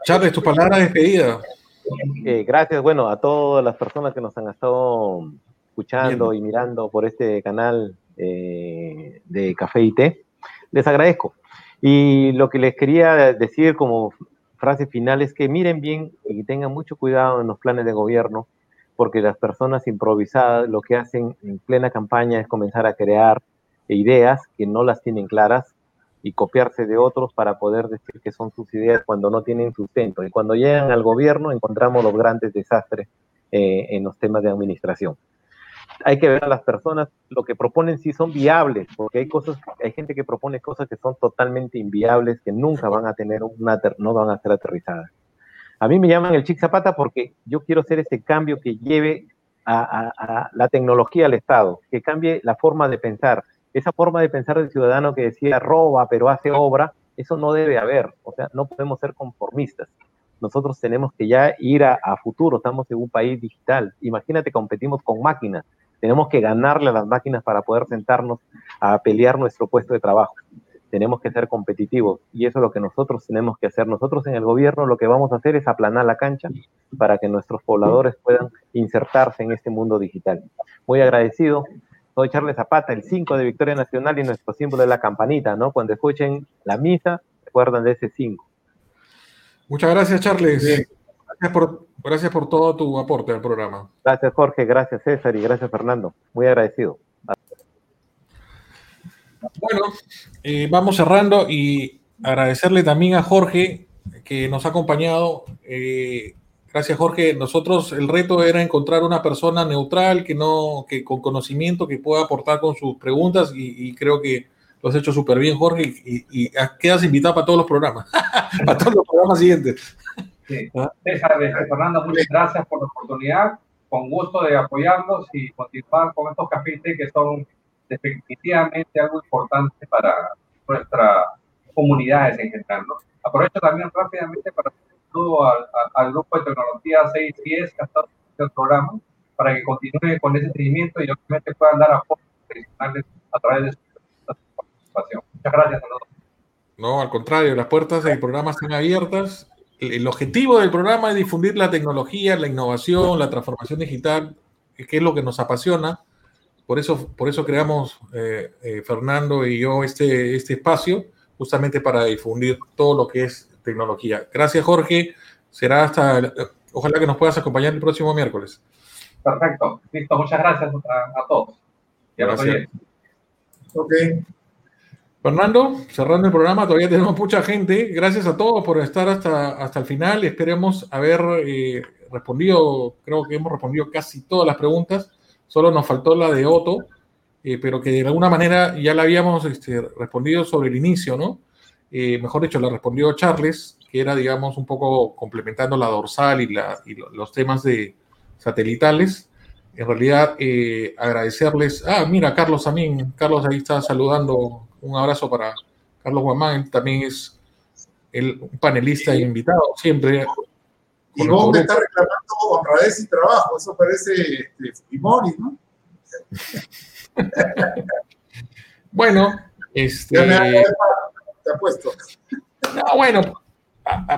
Charles, tu palabra de despedida. Eh, gracias, bueno, a todas las personas que nos han estado escuchando y mirando por este canal eh, de Café y Té. Les agradezco. Y lo que les quería decir como frase final es que miren bien y tengan mucho cuidado en los planes de gobierno, porque las personas improvisadas lo que hacen en plena campaña es comenzar a crear ideas que no las tienen claras y copiarse de otros para poder decir que son sus ideas cuando no tienen sustento. Y cuando llegan al gobierno encontramos los grandes desastres eh, en los temas de administración. hay que ver a las personas, lo que proponen sí son viables, porque hay cosas, hay gente que propone cosas que son totalmente inviables, que nunca van a tener una, no van a ser aterrizadas. A mí me llaman el Chic Zapata porque yo quiero hacer ese cambio que lleve a, la tecnología al Estado, que cambie la forma de pensar. Esa forma de pensar del ciudadano que decía roba pero hace obra, eso no debe haber. O sea, no podemos ser conformistas. Nosotros tenemos que ya ir a, a futuro, estamos en un país digital. Imagínate, competimos con máquinas tenemos que ganarle a las máquinas para poder sentarnos a pelear nuestro puesto de trabajo. Tenemos que ser competitivos y eso es lo que nosotros tenemos que hacer. Nosotros en el gobierno lo que vamos a hacer es aplanar la cancha para que nuestros pobladores puedan insertarse en este mundo digital. Muy agradecido. Soy Charles Zapata, el 5 de Victoria Nacional y nuestro símbolo es la campanita, ¿no? Cuando escuchen la misa, recuerdan de ese 5. Muchas gracias, Charles. Gracias por, gracias por todo tu aporte al programa. Gracias, Jorge. Gracias, César. Y gracias, Fernando. Muy agradecido. Bueno, eh, vamos cerrando y agradecerle también a Jorge que nos ha acompañado. Eh, gracias, Jorge. Nosotros el reto era encontrar una persona neutral que no, que con conocimiento que pueda aportar con sus preguntas y, creo que lo has hecho súper bien, Jorge, y, y, quedas invitado para todos los programas, [laughs] para todos los programas siguientes. Sí. César, Fernando, muchas gracias por la oportunidad. Con gusto de apoyarlos y continuar con estos capítulos que son definitivamente algo importante para nuestra comunidades en general. ¿no? Aprovecho también rápidamente para todo al, al, grupo de tecnología 610 que ha estado en el programa para que continúe con ese seguimiento y obviamente puedan dar apoyo adicionales a través de su participación. Muchas gracias a todos. No, al contrario, las puertas del programa están abiertas el objetivo del programa es difundir la tecnología, la innovación, la transformación digital, que es lo que nos apasiona. Por eso, por eso creamos eh, eh, Fernando y yo este, este espacio, justamente para difundir todo lo que es tecnología. Gracias, Jorge. Será hasta, ojalá que nos puedas acompañar el próximo miércoles. Perfecto. Listo, muchas gracias a, todos. Gracias. Ok. Fernando, cerrando el programa, todavía tenemos mucha gente. Gracias a todos por estar hasta, hasta el final. Esperemos haber eh, respondido, creo que hemos respondido casi todas las preguntas. Solo nos faltó la de Otto, eh, pero que de alguna manera ya la habíamos este, respondido sobre el inicio, ¿no? Eh, mejor dicho, la respondió Charles, que era, digamos, un poco complementando la dorsal y, la, y los temas de satelitales. En realidad, agradecerles. Ah, mira, Carlos también. Carlos ahí está saludando un abrazo para Carlos Guamán, también es el, panelista e invitado siempre. Y vos me está reclamando honradez y trabajo, eso parece este, Fujimori, ¿no? [laughs] bueno, este. Te apuesto. No, bueno,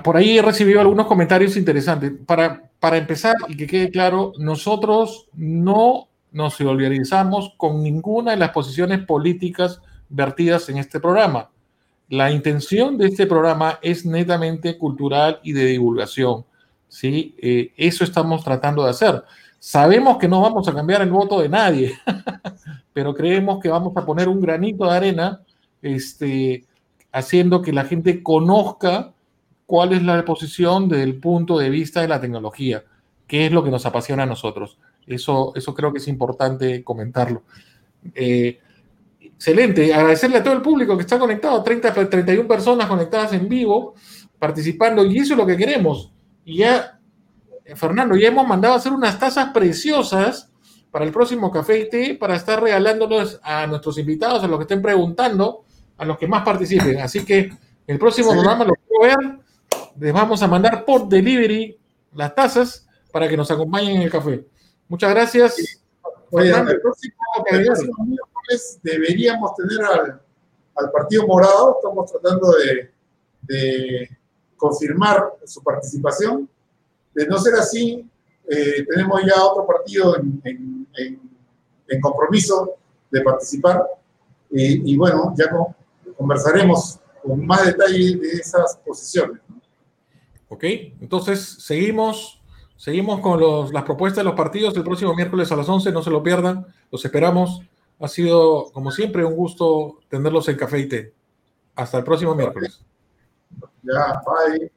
por ahí he recibido algunos comentarios interesantes. Para, para empezar, y que quede claro, nosotros no nos solidarizamos con ninguna de las posiciones políticas vertidas en este programa. La intención de este programa es netamente cultural y de divulgación. ¿sí? Eh, eso estamos tratando de hacer. Sabemos que no vamos a cambiar el voto de nadie, [laughs] pero creemos que vamos a poner un granito de arena este, haciendo que la gente conozca cuál es la posición del punto de vista de la tecnología, qué es lo que nos apasiona a nosotros. Eso, eso creo que es importante comentarlo. Eh, Excelente. Agradecerle a todo el público que está conectado, 30, 31 personas conectadas en vivo, participando, y eso es lo que queremos. Y ya, eh, Fernando, ya hemos mandado a hacer unas tazas preciosas para el próximo café y té, para estar regalándolos a nuestros invitados, a los que estén preguntando, a los que más participen. Así que el próximo programa lo quiero ver. Les vamos a mandar por delivery las tazas para que nos acompañen en el café. Muchas gracias. el próximo, deberíamos tener al, Partido Morado, estamos tratando de, confirmar su participación. De no ser así, eh, tenemos ya otro partido en, compromiso de participar y, bueno, ya conversaremos con más detalle de esas posiciones. Ok, entonces seguimos, seguimos con las propuestas de los partidos el próximo miércoles a las 11, no se lo pierdan, los esperamos. Ha sido, como siempre, un gusto tenerlos en Café y Té. Hasta el próximo miércoles. Ya, bye.